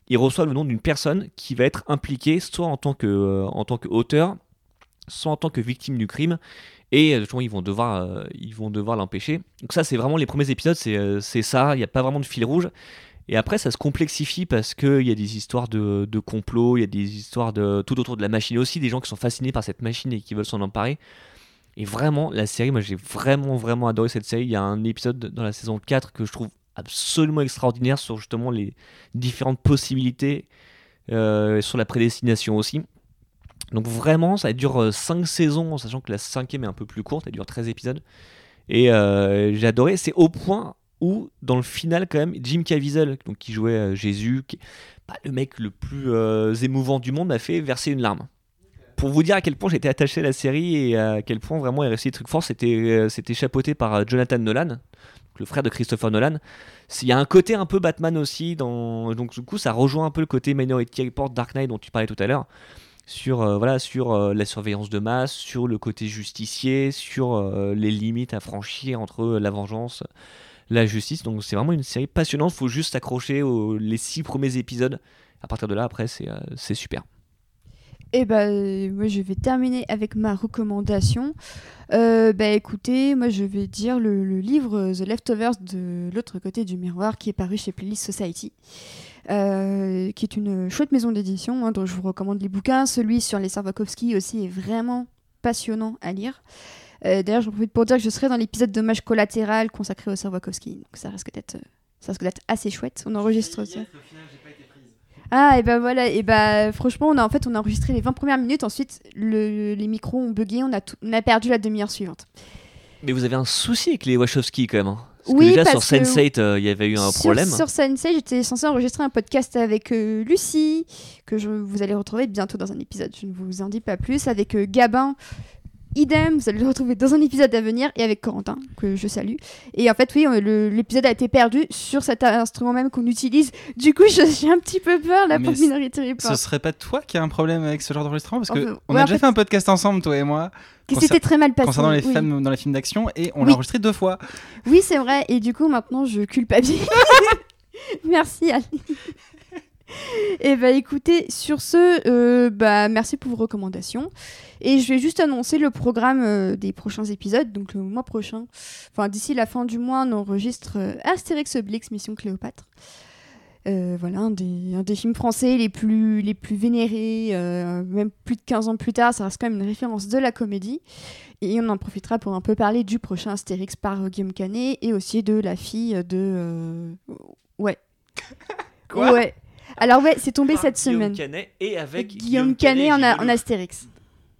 il reçoit le nom d'une personne qui va être impliquée soit en tant que euh, en tant qu'auteur soit en tant que victime du crime. Et euh, justement, ils vont devoir euh, ils vont devoir l'empêcher. Donc ça c'est vraiment les premiers épisodes c'est ça il n'y a pas vraiment de fil rouge. Et après ça se complexifie parce qu'il y a des histoires de, de complot il y a des histoires de tout autour de la machine. Aussi des gens qui sont fascinés par cette machine et qui veulent s'en emparer. Et vraiment la série moi j'ai vraiment vraiment adoré cette série. Il y a un épisode dans la saison 4 que je trouve absolument extraordinaire sur justement les différentes possibilités euh, sur la prédestination aussi donc vraiment, ça dure 5 saisons, en sachant que la cinquième est un peu plus courte, elle dure 13 épisodes. Et euh, j'ai adoré, c'est au point où, dans le final, quand même, Jim Caviezel, donc, qui jouait euh, Jésus, le mec le plus euh, émouvant du monde, m'a fait verser une larme. Pour vous dire à quel point j'étais attaché à la série et à quel point vraiment il réussi des trucs forts, c'était euh, chapeauté par euh, Jonathan Nolan, le frère de Christopher Nolan. Il y a un côté un peu Batman aussi, dans... donc du coup ça rejoint un peu le côté Minority Report Dark Knight dont tu parlais tout à l'heure, sur, euh, voilà, sur euh, la surveillance de masse, sur le côté justicier, sur euh, les limites à franchir entre la vengeance, la justice. Donc c'est vraiment une série passionnante, faut juste s'accrocher aux les six premiers épisodes. À partir de là, après, c'est super. Et bah, moi, je vais terminer avec ma recommandation. Euh, bah, écoutez, moi, je vais dire le, livre The Leftovers de l'autre côté du miroir qui est paru chez Playlist Society. Euh, qui est une chouette maison d'édition, hein, dont je vous recommande les bouquins. Celui sur les Sarvakovsky aussi est vraiment passionnant à lire. Euh, d'ailleurs, j'en profite pour dire que je serai dans l'épisode Dommage collatéral consacré aux Sarvakovsky. Donc ça risque d'être, ça risque d'être assez chouette. On enregistre ça. Ah, et ben voilà, et ben franchement, on a, en fait, on a enregistré les 20 premières minutes, ensuite le, les micros ont bugué, on a, on a perdu la demi-heure suivante. Mais vous avez un souci avec les Wachowski quand même. Hein. Parce oui, que déjà sur Sense8, euh, il y avait eu un problème. Sur Sense8, j'étais censée enregistrer un podcast avec euh, Lucie, que je, vous allez retrouver bientôt dans un épisode, je ne vous en dis pas plus, avec euh, Gabin, Idem, vous allez le retrouver dans un épisode à venir et avec Corentin, que je salue. Et en fait, oui, l'épisode a été perdu sur cet instrument même qu'on utilise. Du coup, j'ai un petit peu peur là pour Minority Report. Ce serait pas toi qui a un problème avec ce genre d'enregistrement? Parce qu'on on a déjà fait... un podcast ensemble, toi et moi. Qui s'était très mal passé. Concernant les femmes dans les films d'action et on l'a enregistré deux fois. Oui, c'est vrai. Et du coup, maintenant, je culpabilise. Merci, Ali. Et eh bah écoutez, sur ce, euh, bah merci pour vos recommandations. Et je vais juste annoncer le programme euh, des prochains épisodes. Donc le mois prochain, enfin d'ici la fin du mois, on enregistre euh, Astérix Obélix Mission Cléopâtre. voilà, un des, un des, films français les plus, les plus vénérés, même plus de 15 ans plus tard, ça reste quand même une référence de la comédie. Et on en profitera pour un peu parler du prochain Astérix par Guillaume Canet et aussi de la fille de... Ouais. Quoi? Ouais. Alors ouais, c'est tombé cette semaine. Guillaume Canet et avec Guillaume, Canet, en, en, Astérix.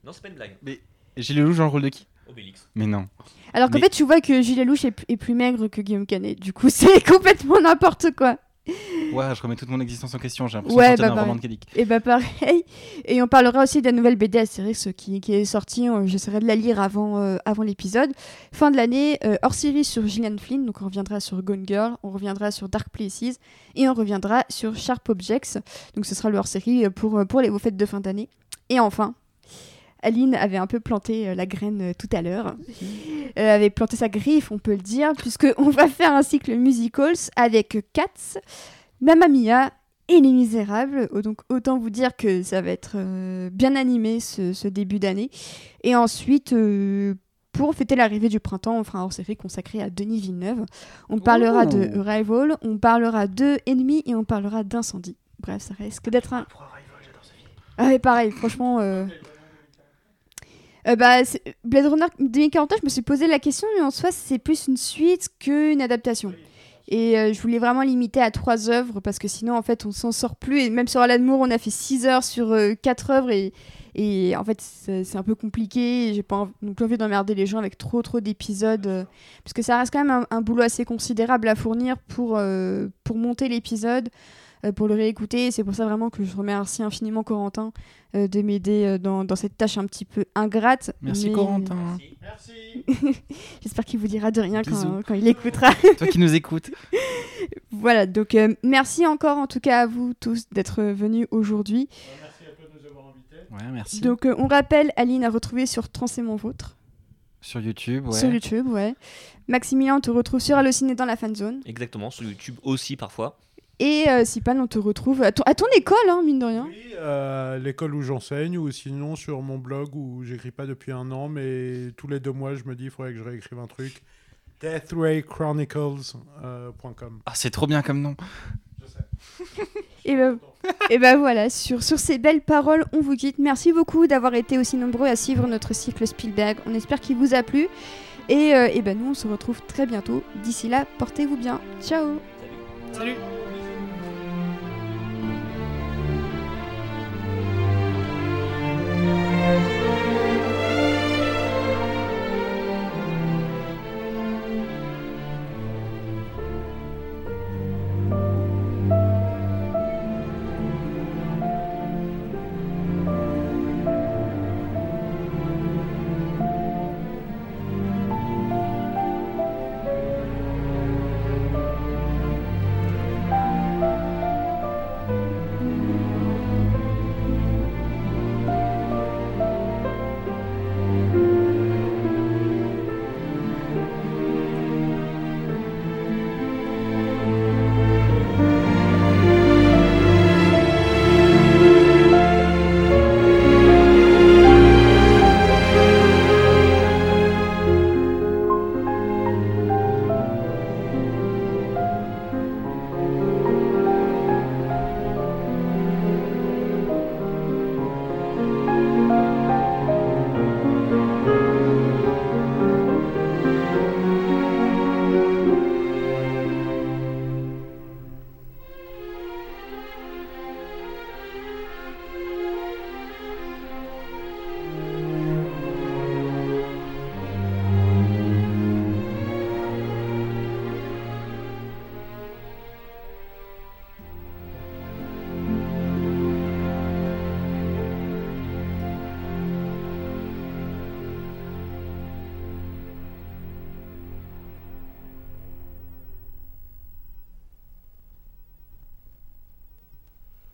Non, c'est pas une blague. Mais Gilles Lelouch dans le rôle de qui? Obélix. Mais non. Alors qu'en fait, tu vois que Gilles Lelouch est, est, plus maigre que Guillaume Canet. Du coup, c'est complètement n'importe quoi. Ouais, je remets toute mon existence en question. J'ai l'impression ouais, de bah, un roman de Et eh bah pareil. Et on parlera aussi de la nouvelle BD Astérix qui, qui est sortie. Euh, j'essaierai de la lire avant, euh, avant l'épisode. Fin de l'année, euh, hors série sur Gillian Flynn. Donc on reviendra sur Gone Girl, on reviendra sur Dark Places et on reviendra sur Sharp Objects. Donc ce sera le hors série pour, pour les, vos fêtes de fin d'année. Et enfin, Aline avait un peu planté la graine tout à l'heure. Elle avait planté sa griffe, on peut le dire, puisqu'on va faire un cycle musicals avec Cats, Mamma Mia et Les Misérables. Oh, donc autant vous dire que ça va être euh, bien animé ce, début d'année. Et ensuite, euh, pour fêter l'arrivée du printemps, on fera un hors-série consacré à Denis Villeneuve. On parlera de oh. Arrival, on parlera de Ennemis et on parlera d'Incendie. Bref, ça risque d'être un... Ah ouais, pareil, franchement... Euh, bah, Blade Runner 2049, je me suis posé la question, mais en soi, c'est plus une suite qu'une adaptation. Et euh, je voulais vraiment limiter à trois œuvres parce que sinon, en fait, on s'en sort plus. Et même sur Alan Moore, on a fait six heures sur euh, quatre œuvres et, en fait, c'est un peu compliqué. J'ai pas non plus envie d'emmerder les gens avec trop, trop d'épisodes. Euh, parce que ça reste quand même un, boulot assez considérable à fournir pour, pour monter l'épisode. Euh, pour le réécouter. C'est pour ça vraiment que je remercie infiniment Corentin euh, de m'aider euh, dans, dans, cette tâche un petit peu ingrate. Merci Corentin. Merci. J'espère qu'il vous dira de rien quand, quand, il écoutera. Toi qui nous écoutes. voilà, donc merci encore en tout cas à vous tous d'être venus aujourd'hui. Merci à toi de nous avoir invités. Ouais, merci. Donc on rappelle Aline à retrouver sur Trans et mon vôtre. Sur YouTube, ouais. Sur YouTube, ouais. Maximilien, on te retrouve sur Allociné dans la fan zone. Exactement, sur YouTube aussi parfois. Et euh, Sipan, on te retrouve à ton, à ton école, hein, mine de rien. Oui, euh, l'école où j'enseigne, ou sinon sur mon blog où j'écris pas depuis un an, mais tous les deux mois, je me dis, il faudrait que je réécrive un truc. deathraychronicles.com. Euh, ah, c'est trop bien comme nom. Je sais. et, ben, et ben voilà, sur, sur ces belles paroles, on vous quitte. Merci beaucoup d'avoir été aussi nombreux à suivre notre cycle Spielberg. On espère qu'il vous a plu. Et, et ben nous, on se retrouve très bientôt. D'ici là, portez-vous bien. Ciao Salut, Salut